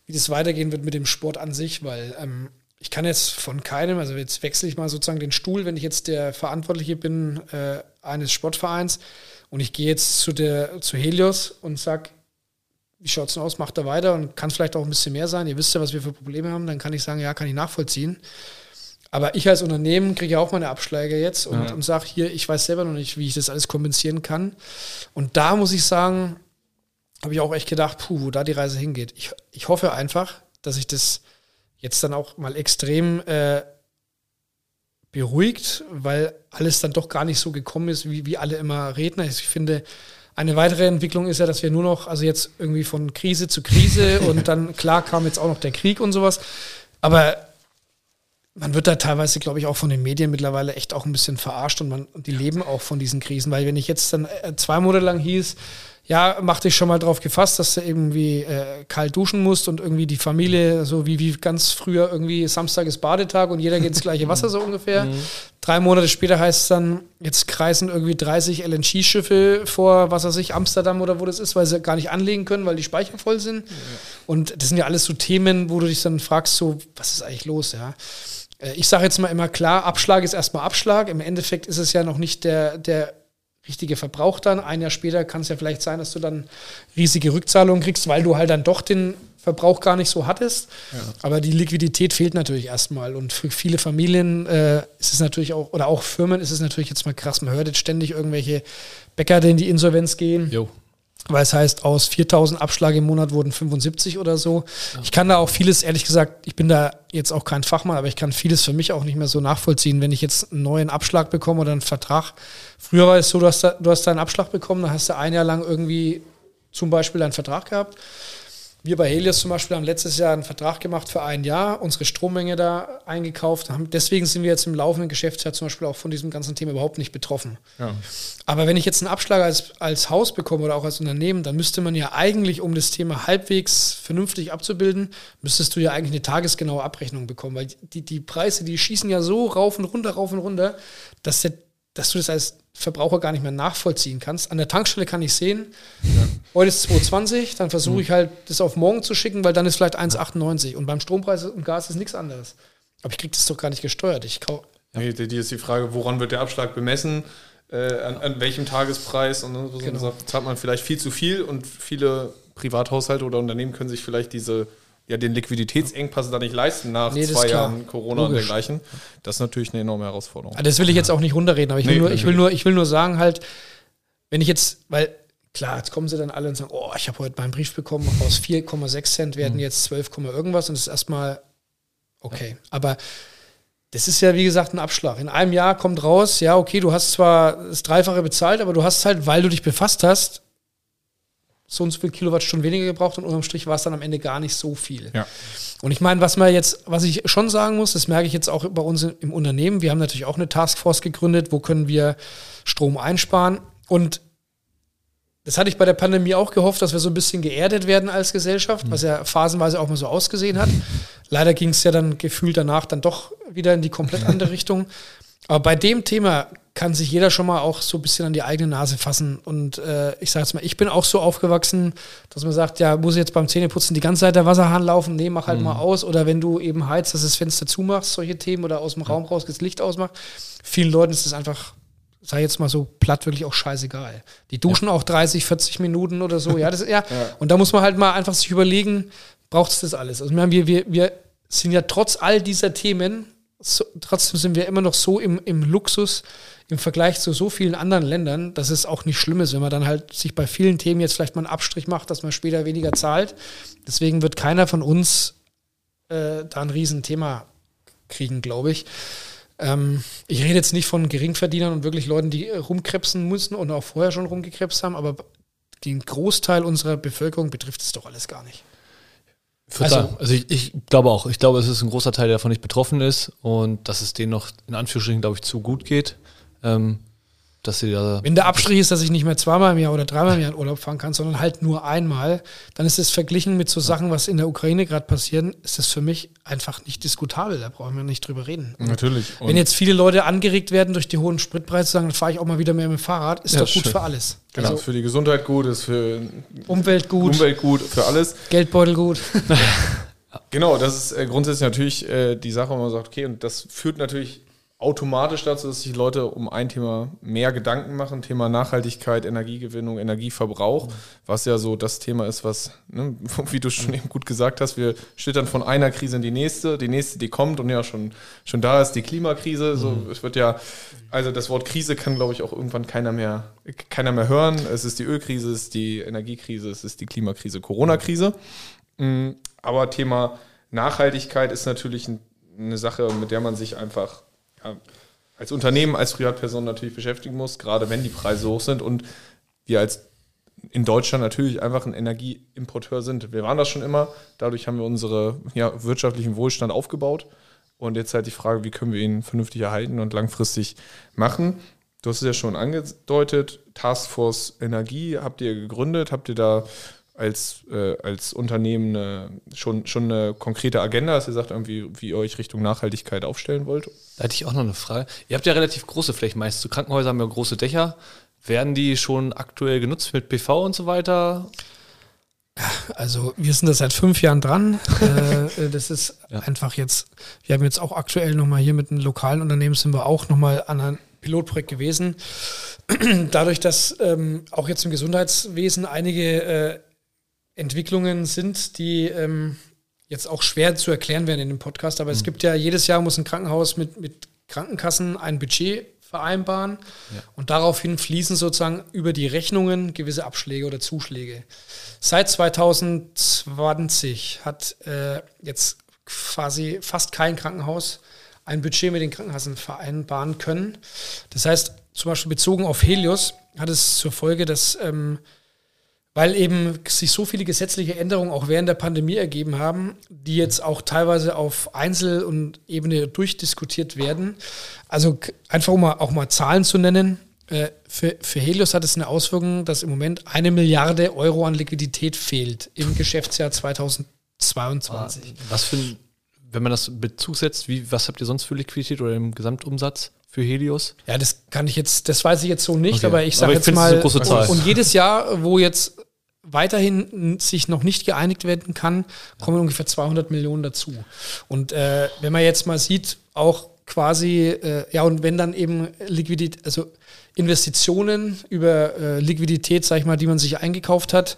wie das weitergehen wird mit dem Sport an sich, weil ähm, ich kann jetzt von keinem, also jetzt wechsle ich mal sozusagen den Stuhl, wenn ich jetzt der Verantwortliche bin äh, eines Sportvereins und ich gehe jetzt zu der zu Helios und sage, wie schaut es denn aus, macht er weiter und kann vielleicht auch ein bisschen mehr sein. Ihr wisst ja, was wir für Probleme haben, dann kann ich sagen, ja, kann ich nachvollziehen. Aber ich als Unternehmen kriege ja auch meine Abschläge jetzt und, ja. und sage hier, ich weiß selber noch nicht, wie ich das alles kompensieren kann. Und da muss ich sagen, habe ich auch echt gedacht, puh, wo da die Reise hingeht. Ich, ich hoffe einfach, dass ich das jetzt dann auch mal extrem äh, beruhigt, weil alles dann doch gar nicht so gekommen ist, wie, wie alle immer reden. Also ich finde, eine weitere Entwicklung ist ja, dass wir nur noch, also jetzt irgendwie von Krise zu Krise und dann, klar, kam jetzt auch noch der Krieg und sowas. Aber man wird da teilweise, glaube ich, auch von den Medien mittlerweile echt auch ein bisschen verarscht und, man, und die leben auch von diesen Krisen. Weil wenn ich jetzt dann äh, zwei Monate lang hieß, ja, mach dich schon mal drauf gefasst, dass du irgendwie äh, kalt duschen musst und irgendwie die Familie, so wie, wie ganz früher irgendwie Samstag ist Badetag und jeder geht ins gleiche Wasser so ungefähr. Mhm. Drei Monate später heißt es dann, jetzt kreisen irgendwie 30 LNG-Schiffe vor, was weiß ich, Amsterdam oder wo das ist, weil sie gar nicht anlegen können, weil die Speicher voll sind. Ja. Und das sind ja alles so Themen, wo du dich dann fragst, so, was ist eigentlich los, ja. Äh, ich sage jetzt mal immer klar, Abschlag ist erstmal Abschlag. Im Endeffekt ist es ja noch nicht der, der richtige Verbrauch dann. Ein Jahr später kann es ja vielleicht sein, dass du dann riesige Rückzahlungen kriegst, weil du halt dann doch den Verbrauch gar nicht so hattest. Ja. Aber die Liquidität fehlt natürlich erstmal. Und für viele Familien äh, ist es natürlich auch, oder auch Firmen ist es natürlich jetzt mal krass. Man hört jetzt ständig irgendwelche Bäcker, die in die Insolvenz gehen. Jo weil es heißt, aus 4000 Abschlag im Monat wurden 75 oder so. Ja. Ich kann da auch vieles, ehrlich gesagt, ich bin da jetzt auch kein Fachmann, aber ich kann vieles für mich auch nicht mehr so nachvollziehen, wenn ich jetzt einen neuen Abschlag bekomme oder einen Vertrag. Früher war es so, du hast, da, du hast deinen Abschlag bekommen, dann hast du ein Jahr lang irgendwie zum Beispiel einen Vertrag gehabt wir bei Helios zum Beispiel haben letztes Jahr einen Vertrag gemacht für ein Jahr, unsere Strommenge da eingekauft. Haben, deswegen sind wir jetzt im laufenden Geschäftsjahr zum Beispiel auch von diesem ganzen Thema überhaupt nicht betroffen. Ja. Aber wenn ich jetzt einen Abschlag als, als Haus bekomme oder auch als Unternehmen, dann müsste man ja eigentlich, um das Thema halbwegs vernünftig abzubilden, müsstest du ja eigentlich eine tagesgenaue Abrechnung bekommen. Weil die, die Preise, die schießen ja so rauf und runter, rauf und runter, dass der dass du das als Verbraucher gar nicht mehr nachvollziehen kannst. An der Tankstelle kann ich sehen, ja. heute ist 2,20, dann versuche ich halt das auf morgen zu schicken, weil dann ist vielleicht 1,98 und beim Strompreis und Gas ist nichts anderes. Aber ich kriege das doch gar nicht gesteuert. Ich kau ja. nee, die ist die Frage, woran wird der Abschlag bemessen? Äh, an, an, welchem Tagespreis und so genau. sagt, zahlt man vielleicht viel zu viel und viele Privathaushalte oder Unternehmen können sich vielleicht diese ja den Liquiditätsengpass da nicht leisten nach nee, zwei Jahren Corona Logisch. und dergleichen. Das ist natürlich eine enorme Herausforderung. Das will ich jetzt auch nicht runterreden, aber ich will, nee, nur, ich will, nur, ich will nur sagen halt, wenn ich jetzt, weil klar, jetzt kommen sie dann alle und sagen, oh, ich habe heute meinen Brief bekommen, aus 4,6 Cent werden mhm. jetzt 12, irgendwas und das ist erstmal okay. Aber das ist ja, wie gesagt, ein Abschlag. In einem Jahr kommt raus, ja, okay, du hast zwar das Dreifache bezahlt, aber du hast halt, weil du dich befasst hast, so und so viel Kilowattstunden weniger gebraucht und unterm Strich war es dann am Ende gar nicht so viel. Ja. Und ich meine, was man jetzt, was ich schon sagen muss, das merke ich jetzt auch bei uns im Unternehmen. Wir haben natürlich auch eine Taskforce gegründet, wo können wir Strom einsparen. Und das hatte ich bei der Pandemie auch gehofft, dass wir so ein bisschen geerdet werden als Gesellschaft, mhm. was ja phasenweise auch mal so ausgesehen hat. Leider ging es ja dann gefühlt danach dann doch wieder in die komplett andere Richtung. Aber bei dem Thema kann sich jeder schon mal auch so ein bisschen an die eigene Nase fassen. Und äh, ich sage jetzt mal, ich bin auch so aufgewachsen, dass man sagt, ja, muss jetzt beim Zähneputzen die ganze Zeit der Wasserhahn laufen? Nee, mach halt mhm. mal aus. Oder wenn du eben heizt, dass das Fenster zumachst, solche Themen, oder aus dem Raum raus das Licht ausmacht. Vielen Leuten ist das einfach, sei jetzt mal so platt, wirklich auch scheißegal. Die duschen ja. auch 30, 40 Minuten oder so. Ja, das, ja. ja. Und da muss man halt mal einfach sich überlegen, braucht es das alles? Also wir, wir, wir sind ja trotz all dieser Themen, so, trotzdem sind wir immer noch so im, im Luxus, im Vergleich zu so vielen anderen Ländern, dass es auch nicht schlimm ist, wenn man dann halt sich bei vielen Themen jetzt vielleicht mal einen Abstrich macht, dass man später weniger zahlt. Deswegen wird keiner von uns äh, da ein Riesenthema kriegen, glaube ich. Ähm, ich rede jetzt nicht von Geringverdienern und wirklich Leuten, die rumkrebsen müssen und auch vorher schon rumgekrebst haben, aber den Großteil unserer Bevölkerung betrifft es doch alles gar nicht. Also, also ich, ich, glaube auch. Ich glaube, es ist ein großer Teil, der davon nicht betroffen ist und dass es denen noch in Anführungsstrichen, glaube ich, zu gut geht. Ähm, dass sie da Wenn der Abstrich ist, dass ich nicht mehr zweimal im Jahr oder dreimal im Jahr in Urlaub fahren kann, sondern halt nur einmal, dann ist es verglichen mit so Sachen, was in der Ukraine gerade passieren, ist das für mich einfach nicht diskutabel. Da brauchen wir nicht drüber reden. Natürlich. Und Wenn jetzt viele Leute angeregt werden durch die hohen Spritpreise, sagen, dann fahre ich auch mal wieder mehr mit dem Fahrrad, ist ja, doch gut schön. für alles. Genau, also, ist für die Gesundheit gut, ist für Umwelt gut, Umwelt gut, für alles. Geldbeutel gut. genau, das ist äh, grundsätzlich natürlich äh, die Sache, wo man sagt, okay, und das führt natürlich automatisch dazu, dass sich Leute um ein Thema mehr Gedanken machen, Thema Nachhaltigkeit, Energiegewinnung, Energieverbrauch, mhm. was ja so das Thema ist, was, ne, wie du schon eben gut gesagt hast, wir schlittern von einer Krise in die nächste, die nächste, die kommt und ja schon, schon da ist die Klimakrise. So, mhm. es wird ja, also das Wort Krise kann, glaube ich, auch irgendwann keiner mehr, keiner mehr hören. Es ist die Ölkrise, es ist die Energiekrise, es ist die Klimakrise, Corona-Krise. Mhm. Aber Thema Nachhaltigkeit ist natürlich eine Sache, mit der man sich einfach als Unternehmen, als Privatperson natürlich beschäftigen muss, gerade wenn die Preise hoch sind und wir als in Deutschland natürlich einfach ein Energieimporteur sind. Wir waren das schon immer, dadurch haben wir unsere ja, wirtschaftlichen Wohlstand aufgebaut. Und jetzt halt die Frage, wie können wir ihn vernünftig erhalten und langfristig machen. Du hast es ja schon angedeutet, Taskforce Energie habt ihr gegründet, habt ihr da als, äh, als Unternehmen eine, schon, schon eine konkrete Agenda, dass ihr sagt, irgendwie, wie ihr euch Richtung Nachhaltigkeit aufstellen wollt? Da hätte ich auch noch eine Frage. Ihr habt ja relativ große Flächen meist. So Krankenhäuser haben ja große Dächer. Werden die schon aktuell genutzt mit PV und so weiter? Also wir sind da seit fünf Jahren dran. Äh, äh, das ist ja. einfach jetzt, wir haben jetzt auch aktuell nochmal hier mit einem lokalen Unternehmen sind wir auch nochmal an einem Pilotprojekt gewesen. Dadurch, dass ähm, auch jetzt im Gesundheitswesen einige äh, Entwicklungen sind, die ähm, jetzt auch schwer zu erklären werden in dem Podcast. Aber mhm. es gibt ja, jedes Jahr muss ein Krankenhaus mit, mit Krankenkassen ein Budget vereinbaren ja. und daraufhin fließen sozusagen über die Rechnungen gewisse Abschläge oder Zuschläge. Seit 2020 hat äh, jetzt quasi fast kein Krankenhaus ein Budget mit den Krankenkassen vereinbaren können. Das heißt, zum Beispiel bezogen auf Helios hat es zur Folge, dass ähm, weil eben sich so viele gesetzliche Änderungen auch während der Pandemie ergeben haben, die jetzt auch teilweise auf Einzel- und Ebene durchdiskutiert werden. Also einfach um auch mal Zahlen zu nennen. Äh, für, für Helios hat es eine Auswirkung, dass im Moment eine Milliarde Euro an Liquidität fehlt im Geschäftsjahr 2022. Was für ein wenn man das Bezug setzt, wie, was habt ihr sonst für Liquidität oder im Gesamtumsatz für Helios? Ja, das kann ich jetzt, das weiß ich jetzt so nicht, Okay. aber ich sage jetzt mal, und, und jedes Jahr, wo jetzt weiterhin sich noch nicht geeinigt werden kann, kommen ungefähr 200 Millionen dazu. Und äh, wenn man jetzt mal sieht, auch quasi, äh, ja, und wenn dann eben Liquidität, also Investitionen über äh, Liquidität, sag ich mal, die man sich eingekauft hat,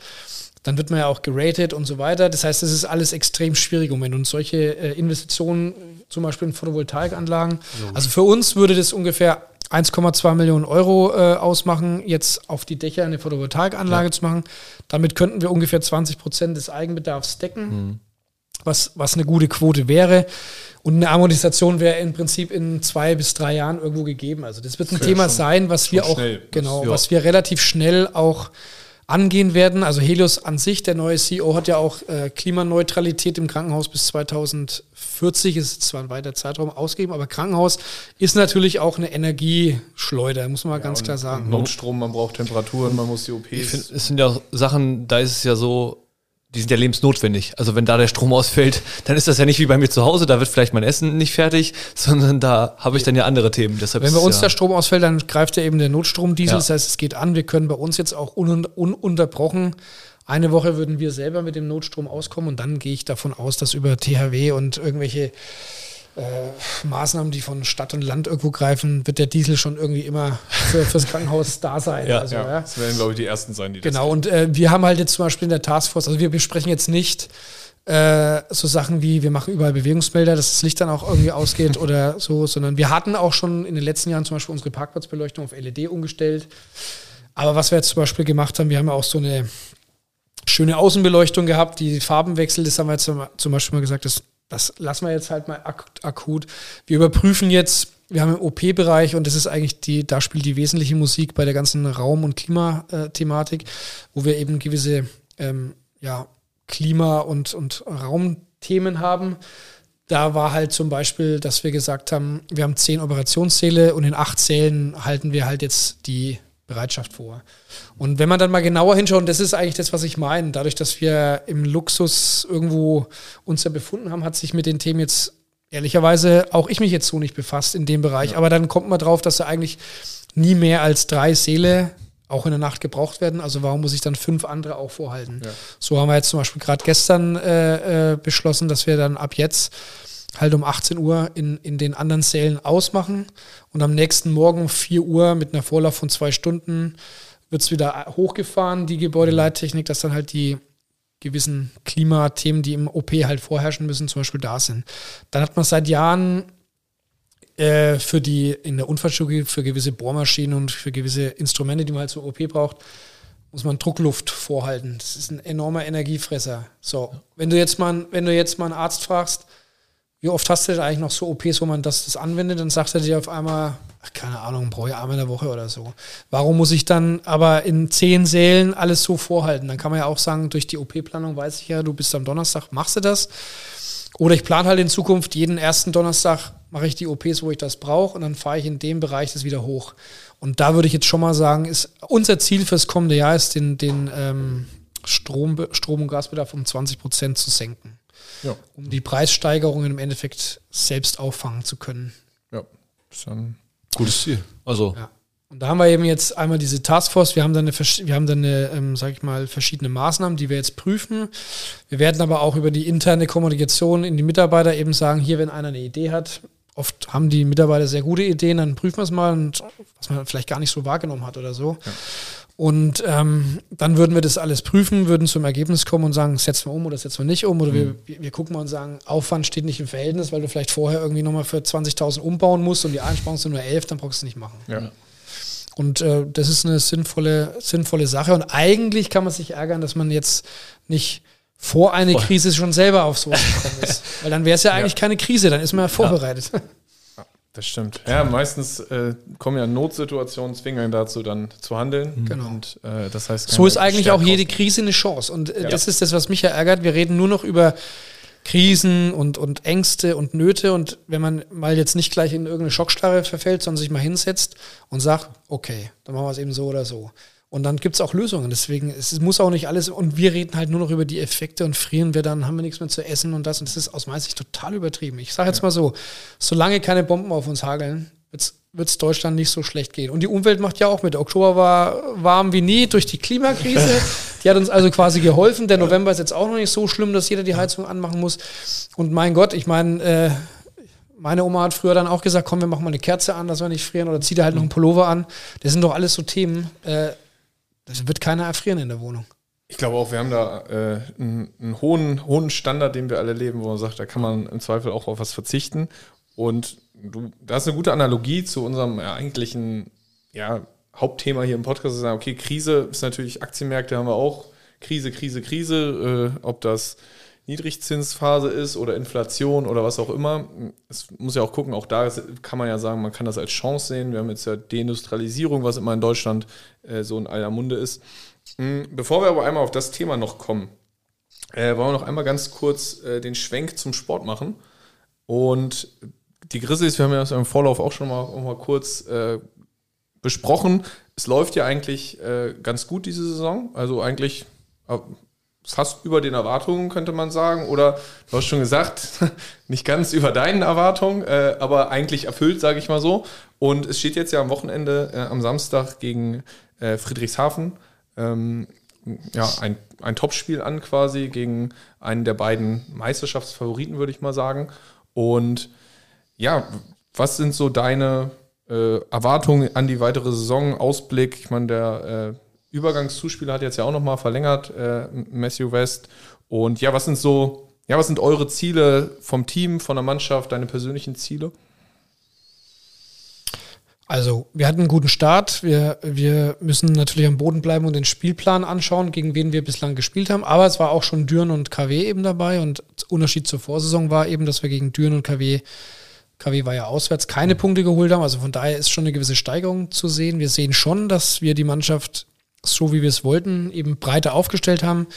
dann wird man ja auch geratet und so weiter. Das heißt, das ist alles extrem schwierig im Moment. Und solche äh, Investitionen, zum Beispiel in Photovoltaikanlagen, also für uns würde das ungefähr 1,2 Millionen Euro äh, ausmachen, jetzt auf die Dächer eine Photovoltaikanlage zu machen. Damit könnten wir ungefähr 20 Prozent des Eigenbedarfs decken, was, was eine gute Quote wäre. Und eine Amortisation wäre im Prinzip in zwei bis drei Jahren irgendwo gegeben. Also das wird ein Thema sein, was wir auch schnell. genau, ja. was wir relativ schnell auch angehen werden. Also Helios an sich, der neue CEO, hat ja auch äh, Klimaneutralität im Krankenhaus bis 2040, ist zwar ein weiter Zeitraum ausgegeben, aber Krankenhaus ist natürlich auch eine Energieschleuder, muss man mal ganz und klar sagen. Notstrom, man braucht Temperaturen, man muss die OPs. Ich finde, es sind ja auch Sachen, da ist es ja so, die sind ja lebensnotwendig. Also wenn da der Strom ausfällt, dann ist das ja nicht wie bei mir zu Hause, da wird vielleicht mein Essen nicht fertig, sondern da habe ich dann ja andere Themen. Deshalb Wenn bei uns ja, der Strom ausfällt, dann greift ja eben der Notstromdiesel. Ja. Das heißt, es geht an. Wir können bei uns jetzt auch un ununterbrochen. Eine Woche würden wir selber mit dem Notstrom auskommen und dann gehe ich davon aus, dass über THW und irgendwelche äh, Maßnahmen, die von Stadt und Land irgendwo greifen, wird der Diesel schon irgendwie immer für, fürs Krankenhaus da sein. Ja, also, ja, ja. das werden, glaube ich, die ersten sein, die Genau, und äh, wir haben halt jetzt zum Beispiel in der Taskforce, also wir besprechen jetzt nicht äh, so Sachen wie, wir machen überall Bewegungsmelder, dass das Licht dann auch irgendwie ausgeht oder so, sondern wir hatten auch schon in den letzten Jahren zum Beispiel unsere Parkplatzbeleuchtung auf LED umgestellt. Aber was wir jetzt zum Beispiel gemacht haben, wir haben ja auch so eine schöne Außenbeleuchtung gehabt, die Farben wechselt, das haben wir jetzt zum Beispiel mal gesagt, das, das lassen wir jetzt halt mal ak akut. Wir überprüfen jetzt, wir haben im OP-Bereich und das ist eigentlich die, da spielt die wesentliche Musik bei der ganzen Raum- und Klimathematik, wo wir eben gewisse ähm, ja, Klima- und, und Raumthemen haben. Da war halt zum Beispiel, dass wir gesagt haben, wir haben zehn Operationssäle und in acht Sälen halten wir halt jetzt die Bereitschaft vor. Und wenn man dann mal genauer hinschaut, und das ist eigentlich das, was ich meine, dadurch, dass wir im Luxus irgendwo uns ja befunden haben, hat sich mit den Themen jetzt ehrlicherweise auch ich mich jetzt so nicht befasst in dem Bereich. Aber dann kommt man drauf, dass da eigentlich nie mehr als drei Säle auch in der Nacht gebraucht werden. Also warum muss ich dann fünf andere auch vorhalten? Ja. So haben wir jetzt zum Beispiel gerade gestern äh, äh, beschlossen, dass wir dann ab jetzt halt um 18 Uhr in, in den anderen Sälen ausmachen und am nächsten Morgen um 4 Uhr mit einer Vorlauf von zwei Stunden wird es wieder hochgefahren, die Gebäudeleittechnik, dass dann halt die gewissen Klimathemen, die im OP halt vorherrschen müssen, zum Beispiel da sind. Dann hat man seit Jahren äh, für die in der Unfallchirurgie für gewisse Bohrmaschinen und für gewisse Instrumente, die man halt zur OP braucht, muss man Druckluft vorhalten. Das ist ein enormer Energiefresser. So, wenn du jetzt mal, wenn du jetzt mal einen Arzt fragst, wie oft hast du denn eigentlich noch so OPs, wo man das, das anwendet, dann sagt er dir auf einmal, ach, keine Ahnung, brauche ich einmal in der Woche oder so. Warum muss ich dann aber in zehn Sälen alles so vorhalten? Dann kann man ja auch sagen, durch die OP-Planung weiß ich ja, du bist am Donnerstag, machst du das. Oder ich plane halt in Zukunft jeden ersten Donnerstag mache ich die OPs, wo ich das brauche und dann fahre ich in dem Bereich das wieder hoch. Und da würde ich jetzt schon mal sagen, ist unser Ziel fürs kommende Jahr ist, den, den ähm, Strom, Strom- und Gasbedarf um 20 Prozent zu senken, Ja, um die Preissteigerungen im Endeffekt selbst auffangen zu können. ja. Ist dann gutes Ziel. Also, Ja. Und da haben wir eben jetzt einmal diese Taskforce, wir haben dann eine, wir haben dann eine, ähm, sag ich mal, verschiedene Maßnahmen, die wir jetzt prüfen. Wir werden aber auch über die interne Kommunikation in die Mitarbeiter eben sagen, hier, wenn einer eine Idee hat, oft haben die Mitarbeiter sehr gute Ideen, dann prüfen wir es mal und was man vielleicht gar nicht so wahrgenommen hat oder so. Und ähm, dann würden wir das alles prüfen, würden zum Ergebnis kommen und sagen, setzen wir um oder setzen wir nicht um. Oder wir, wir wir gucken mal und sagen, Aufwand steht nicht im Verhältnis, weil du vielleicht vorher irgendwie nochmal für 20.000 umbauen musst und die Einsparungen sind nur 11, dann brauchst du es nicht machen. ja. Und äh, das ist eine sinnvolle, sinnvolle Sache. Und eigentlich kann man sich ärgern, dass man jetzt nicht vor eine Voll. Krise schon selber auf sowas gekommen ist. Weil dann wäre es ja eigentlich keine Krise, dann ist man ja vorbereitet. Das stimmt. Ja, meistens äh, kommen ja Notsituationen, zwingen dazu, dann zu handeln. Genau. Und äh, das heißt, So ist eigentlich auch jede Krise. Eine Chance. Und äh, das ist das, was mich ja ärgert. Wir reden nur noch über Krisen und, und Ängste und Nöte. Und wenn man mal jetzt nicht gleich in irgendeine Schockstarre verfällt, sondern sich mal hinsetzt und sagt, okay, dann machen wir es eben so oder so. Und dann gibt es auch Lösungen. Deswegen, es muss auch nicht alles, und wir reden halt nur noch über die Effekte und frieren wir dann, haben wir nichts mehr zu essen und das. Und das ist aus meiner Sicht total übertrieben. Ich sage jetzt mal so, solange keine Bomben auf uns hageln, wird es Deutschland nicht so schlecht gehen. Und die Umwelt macht ja auch mit. Oktober war warm wie nie durch die Klimakrise. Die hat uns also quasi geholfen. Der November ist jetzt auch noch nicht so schlimm, dass jeder die Heizung anmachen muss. Und mein Gott, ich meine, äh, meine Oma hat früher dann auch gesagt, komm, wir machen mal eine Kerze an, dass wir nicht frieren. Oder zieh da halt noch einen Pullover an. Das sind doch alles so Themen. Äh, das wird keiner erfrieren in der Wohnung. Ich glaube auch, wir haben da äh, einen, einen, hohen, hohen Standard, den wir alle leben, wo man sagt, da kann man im Zweifel auch auf was verzichten. Und du, da ist eine gute Analogie zu unserem eigentlichen ja, Hauptthema hier im Podcast, zu sagen, okay, Krise ist natürlich, Aktienmärkte haben wir auch, Krise, Krise, Krise, äh, ob das Niedrigzinsphase ist oder Inflation oder was auch immer. Es muss ja auch gucken, auch da kann man ja sagen, man kann das als Chance sehen. Wir haben jetzt ja Deindustrialisierung, was immer in Deutschland äh, so in aller Munde ist. Hm, bevor wir aber einmal auf das Thema noch kommen, äh, wollen wir noch einmal ganz kurz äh, den Schwenk zum Sport machen. Und die Grizzlies, wir haben ja im Vorlauf auch schon mal, auch mal kurz besprochen. Es läuft ja eigentlich ganz gut diese Saison. Also eigentlich fast über den Erwartungen, könnte man sagen. Oder du hast schon gesagt, nicht ganz über deinen Erwartungen, äh, aber eigentlich erfüllt, sage ich mal so. Und es steht jetzt ja am Wochenende, äh, am Samstag gegen äh, Friedrichshafen. Ähm, ja, ein, ein Topspiel an quasi gegen einen der beiden Meisterschaftsfavoriten, würde ich mal sagen. Und ja, was sind so deine äh, Erwartungen an die weitere Saison? Ausblick, ich meine, der äh, Übergangszuspieler hat jetzt ja auch nochmal verlängert, äh, Matthew West. Und ja, was sind so, ja, was sind eure Ziele vom Team, von der Mannschaft, deine persönlichen Ziele? Also, wir hatten einen guten Start. Wir, wir müssen natürlich am Boden bleiben und den Spielplan anschauen, gegen wen wir bislang gespielt haben. Aber es war auch schon Düren und KW eben dabei. Und Unterschied zur Vorsaison war eben, dass wir gegen Düren und KW KW war ja auswärts keine Punkte geholt haben. Also von daher ist schon eine gewisse Steigerung zu sehen. Wir sehen schon, dass wir die Mannschaft so wie wir es wollten, eben breiter aufgestellt haben,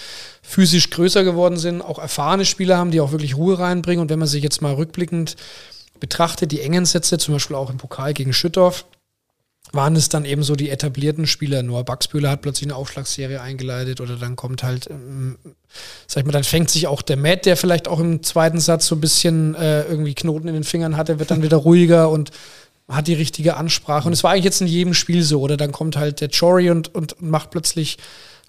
physisch größer geworden sind, auch erfahrene Spieler haben, die auch wirklich Ruhe reinbringen. Und wenn man sich jetzt mal rückblickend betrachtet, die engen Sätze, zum Beispiel auch im Pokal gegen Schüttorf, waren es dann eben so die etablierten Spieler. Noah Baxbühler hat plötzlich eine Aufschlagsserie eingeleitet oder dann kommt halt, ähm, sag ich mal, dann fängt sich auch der Matt, der vielleicht auch im zweiten Satz so ein bisschen äh, irgendwie Knoten in den Fingern hatte, wird dann wieder ruhiger und hat die richtige Ansprache. Und es war eigentlich jetzt in jedem Spiel so. Oder dann kommt halt der Jory und, und macht plötzlich,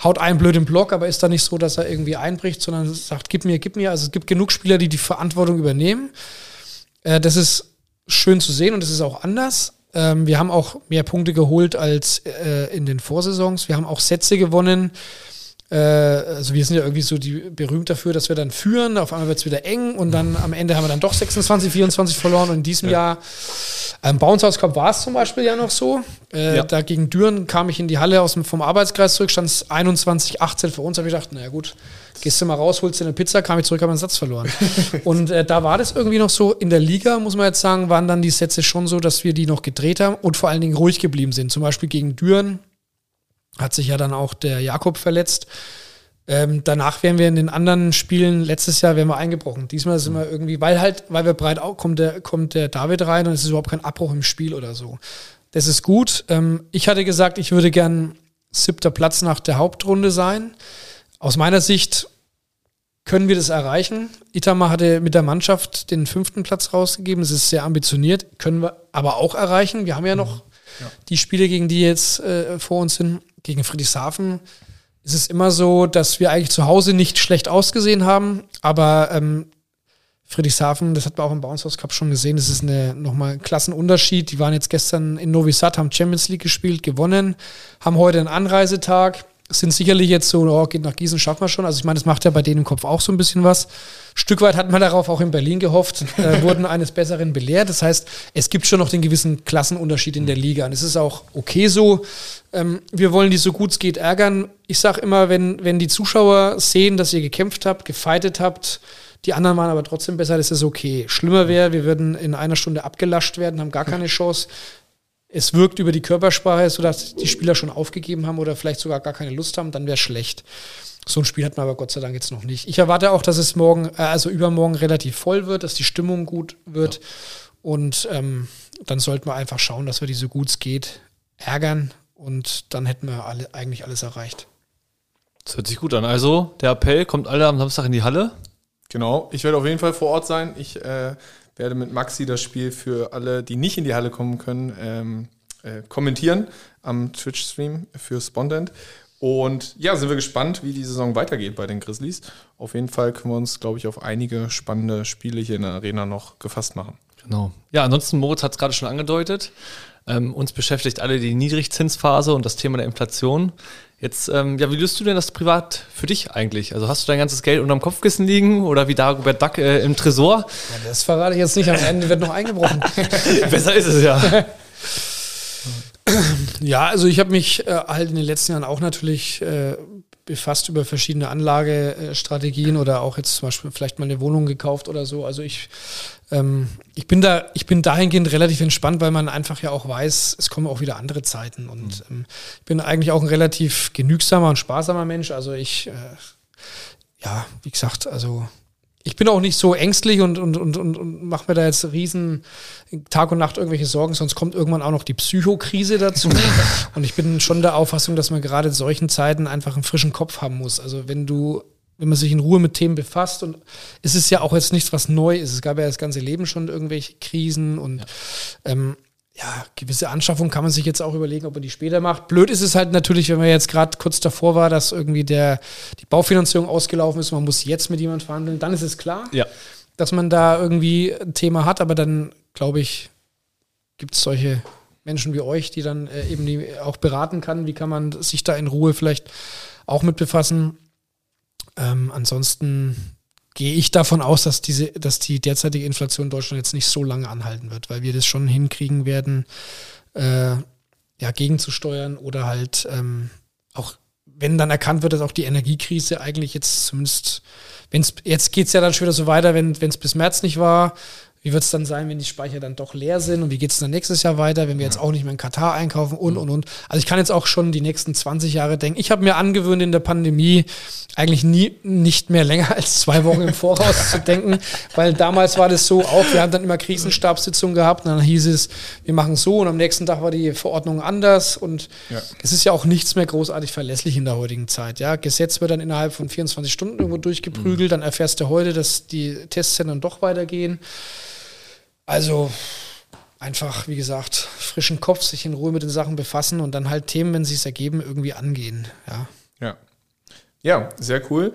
haut einen blöd im Block, aber ist da nicht so, dass er irgendwie einbricht, sondern sagt, gib mir, gib mir. Also es gibt genug Spieler, die die Verantwortung übernehmen. Äh, das ist schön zu sehen und das ist auch anders. Ähm, wir haben auch mehr Punkte geholt als äh, in den Vorsaisons. Wir haben auch Sätze gewonnen. Äh, also wir sind ja irgendwie so die, berühmt dafür, dass wir dann führen. Auf einmal wird es wieder eng und dann am Ende haben wir dann doch 26, 24 verloren. Und in diesem ja. Jahr, im Bounce House Cup war es zum Beispiel ja noch so. Äh, ja. Da gegen Düren kam ich in die Halle aus dem, vom Arbeitskreis zurück, stand es 21, 18 für uns. habe ich gedacht, naja gut, Gehst du mal raus, holst dir eine Pizza, kam ich zurück, habe einen Satz verloren. und äh, da war das irgendwie noch so, in der Liga, muss man jetzt sagen, waren dann die Sätze schon so, dass wir die noch gedreht haben und vor allen Dingen ruhig geblieben sind. Zum Beispiel gegen Düren hat sich ja dann auch der Jakob verletzt. Ähm, danach wären wir in den anderen Spielen, letztes Jahr wären wir eingebrochen. Diesmal sind wir irgendwie, weil halt, weil wir breit auch, kommt der, kommt der David rein und es ist überhaupt kein Abbruch im Spiel oder so. Das ist gut. Ähm, ich hatte gesagt, ich würde gern siebter Platz nach der Hauptrunde sein. Aus meiner Sicht können wir das erreichen. Itamar hatte mit der Mannschaft den fünften Platz rausgegeben. Das ist sehr ambitioniert, können wir aber auch erreichen. Wir haben ja noch ja. die Spiele, gegen die jetzt äh, vor uns sind. Gegen Friedrichshafen ist es immer so, dass wir eigentlich zu Hause nicht schlecht ausgesehen haben, aber ähm, Friedrichshafen, das hat man auch im Bounce House Cup schon gesehen, das ist eine, nochmal ein Klassenunterschied. Die waren jetzt gestern in Novi Sad, haben Champions League gespielt, gewonnen, haben heute einen Anreisetag sind sicherlich jetzt so, oh, geht nach Gießen, schaffen wir schon. Also ich meine, das macht ja bei denen im Kopf auch so ein bisschen was. Stück weit hat man darauf auch in Berlin gehofft, äh, wurden eines Besseren belehrt. Das heißt, es gibt schon noch den gewissen Klassenunterschied in der Liga. Und es ist auch okay so. Ähm, wir wollen die so gut es geht ärgern. Ich sage immer, wenn, wenn die Zuschauer sehen, dass ihr gekämpft habt, gefeitet habt, die anderen waren aber trotzdem besser, das ist okay. Schlimmer wäre, wir würden in einer Stunde abgelascht werden, haben gar keine Chance es wirkt über die Körpersprache, sodass die Spieler schon aufgegeben haben oder vielleicht sogar gar keine Lust haben, dann wäre es schlecht. So ein Spiel hat man aber Gott sei Dank jetzt noch nicht. Ich erwarte auch, dass es morgen, äh, also übermorgen relativ voll wird, dass die Stimmung gut wird. Ja. Und ähm, dann sollten wir einfach schauen, dass wir die so gut es geht ärgern und dann hätten wir alle, eigentlich alles erreicht. Das hört sich gut an. Also, der Appell kommt alle am Samstag in die Halle. Genau, ich werde auf jeden Fall vor Ort sein. Ich äh, werde mit Maxi das Spiel für alle, die nicht in die Halle kommen können, ähm, äh, kommentieren am Twitch-Stream für Spondent. Und ja, sind wir gespannt, wie die Saison weitergeht bei den Grizzlies. Auf jeden Fall können wir uns, glaube ich, auf einige spannende Spiele hier in der Arena noch gefasst machen. Genau. Ja, ansonsten, Moritz hat es gerade schon angedeutet. Ähm, uns beschäftigt alle die Niedrigzinsphase und das Thema der Inflation. Jetzt, ähm, ja, wie löst du denn das privat für dich eigentlich? Also hast du dein ganzes Geld unterm Kopfkissen liegen oder wie Dagobert Duck äh, im Tresor? Ja, das verrate ich jetzt nicht, am Ende wird noch eingebrochen. Besser ist es ja. Ja, also ich habe mich äh, halt in den letzten Jahren auch natürlich äh, befasst über verschiedene Anlagestrategien oder auch jetzt zum Beispiel vielleicht mal eine Wohnung gekauft oder so. Also ich ähm, ich bin da, ich bin dahingehend relativ entspannt, weil man einfach ja auch weiß, es kommen auch wieder andere Zeiten. Und mhm. ähm, ich bin eigentlich auch ein relativ genügsamer und sparsamer Mensch. Also ich, äh, ja, wie gesagt, also ich bin auch nicht so ängstlich und, und, und, und, und mache mir da jetzt riesen Tag und Nacht irgendwelche Sorgen, sonst kommt irgendwann auch noch die Psychokrise dazu. und ich bin schon der Auffassung, dass man gerade in solchen Zeiten einfach einen frischen Kopf haben muss. Also wenn du wenn man sich in Ruhe mit Themen befasst. Und es ist ja auch jetzt nichts, was neu ist. Es gab ja das ganze Leben schon irgendwelche Krisen und ja. Ähm, ja, gewisse Anschaffungen kann man sich jetzt auch überlegen, ob man die später macht. Blöd ist es halt natürlich, wenn man jetzt gerade kurz davor war, dass irgendwie der, die Baufinanzierung ausgelaufen ist, man muss jetzt mit jemandem verhandeln, dann ist es klar, ja. dass man da irgendwie ein Thema hat, aber dann glaube ich, gibt es solche Menschen wie euch, die dann äh, eben die auch beraten kann, wie kann man sich da in Ruhe vielleicht auch mit befassen. Ähm, ansonsten gehe ich davon aus, dass diese, dass die derzeitige Inflation in Deutschland jetzt nicht so lange anhalten wird, weil wir das schon hinkriegen werden, äh, ja, gegenzusteuern oder halt ähm, auch, wenn dann erkannt wird, dass auch die Energiekrise eigentlich jetzt zumindest, wenn es, jetzt geht es ja dann schon wieder so weiter, wenn es bis März nicht war, wie wird es dann sein, wenn die Speicher dann doch leer sind und wie geht es dann nächstes Jahr weiter, wenn wir jetzt auch nicht mehr in Katar einkaufen und, und, und. Also ich kann jetzt auch schon die nächsten 20 Jahre denken. Ich habe mir angewöhnt in der Pandemie eigentlich nie, nicht mehr länger als zwei Wochen im Voraus zu denken, weil damals war das so auch, wir haben dann immer Krisenstabssitzungen gehabt und dann hieß es, wir machen so und am nächsten Tag war die Verordnung anders und ja. es ist ja auch nichts mehr großartig verlässlich in der heutigen Zeit. Ja, Gesetz wird dann innerhalb von 24 Stunden irgendwo durchgeprügelt, mhm. dann erfährst du heute, dass die Testzentren doch weitergehen. Also einfach, wie gesagt, frischen Kopf, sich in Ruhe mit den Sachen befassen und dann halt Themen, wenn sie es ergeben, irgendwie angehen. Ja. ja. Ja, sehr cool.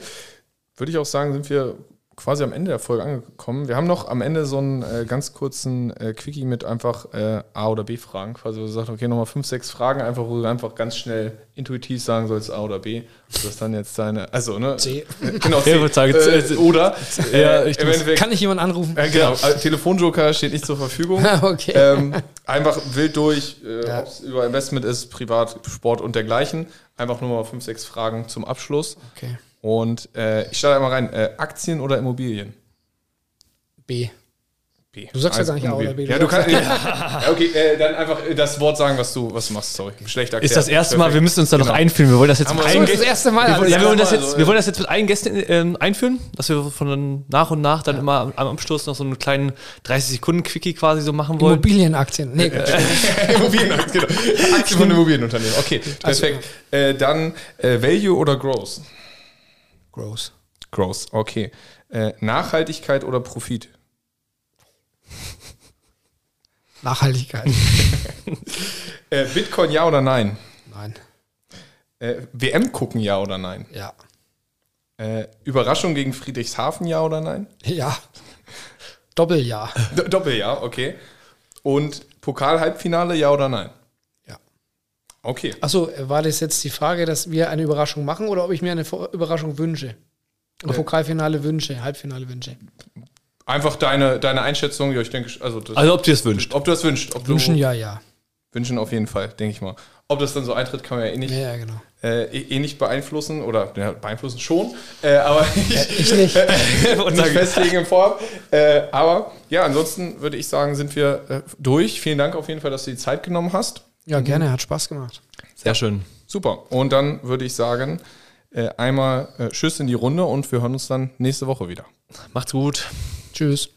Würde ich auch sagen, sind wir quasi am Ende der Folge angekommen. Wir haben noch am Ende so einen äh, ganz kurzen äh, Quickie mit einfach äh, A- oder B-Fragen. Quasi, wo du sagst, okay, nochmal fünf, sechs Fragen, einfach, wo du einfach ganz schnell intuitiv sagen sollst, A oder B. Das ist dann jetzt deine, also, ne? C. Genau, C. Äh, oder. Ja, ich kann ich jemanden anrufen? genau, äh, Telefonjoker steht nicht zur Verfügung. okay. Ähm, einfach wild durch, äh, ja. ob es über Investment ist, Privat, Sport und dergleichen. Einfach nur mal fünf, sechs Fragen zum Abschluss. Okay. Und äh, ich starte einmal rein. Äh, Aktien oder Immobilien? B. B. Du sagst also ja gar nicht A oder B. Ja, du kannst. ja, okay, äh, dann einfach äh, das Wort sagen, was du, was du machst. Sorry. Schlecht erklärt. Ist das erste Mal, wir müssen uns da genau. noch einführen. Wir wollen das jetzt mit allen das erste Mal. Wir, ja, wir, wollen das jetzt, wir wollen das jetzt mit allen Gästen ähm, einführen, dass wir von nach und nach dann ja. immer am Abschluss noch so einen kleinen 30-Sekunden-Quickie quasi so machen wollen. Immobilienaktien. Nee, Immobilienaktien, genau. Aktien von Immobilienunternehmen. Okay, perfekt. Also, äh, dann äh, Value oder Growth? Growth. Growth, okay. Äh, Nachhaltigkeit oder Profit? Nachhaltigkeit. äh, Bitcoin ja oder nein? Nein. Äh, WM gucken ja oder nein? Ja. Äh, Überraschung gegen Friedrichshafen ja oder nein? Ja. Doppeljahr. Doppeljahr, okay. Und Pokal-Halbfinale ja oder nein? Okay. Achso, war das jetzt die Frage, dass wir eine Überraschung machen oder ob ich mir eine Überraschung wünsche? Oder. Pokalfinale wünsche, Halbfinale wünsche. Einfach deine, deine Einschätzung, ja, ich denke, also, also ob du es wünscht. Ob du es wünschst. Ob Wünschen, ja, ja. Wünschen auf jeden Fall, denke ich mal. Ob das dann so eintritt, kann man ja eh nicht, Ja, ja, genau. äh, eh, eh nicht beeinflussen oder ja, beeinflussen schon, äh, aber ich, Ich nicht. und nicht festlegen im Vorab. Äh, aber ja, ansonsten würde ich sagen, sind wir äh, durch. Vielen Dank auf jeden Fall, dass du die Zeit genommen hast. Ja, gerne, hat Spaß gemacht. Sehr schön. Super. Und dann würde ich sagen, äh, einmal äh, Tschüss in die Runde und wir hören uns dann nächste Woche wieder. Macht's gut. Tschüss.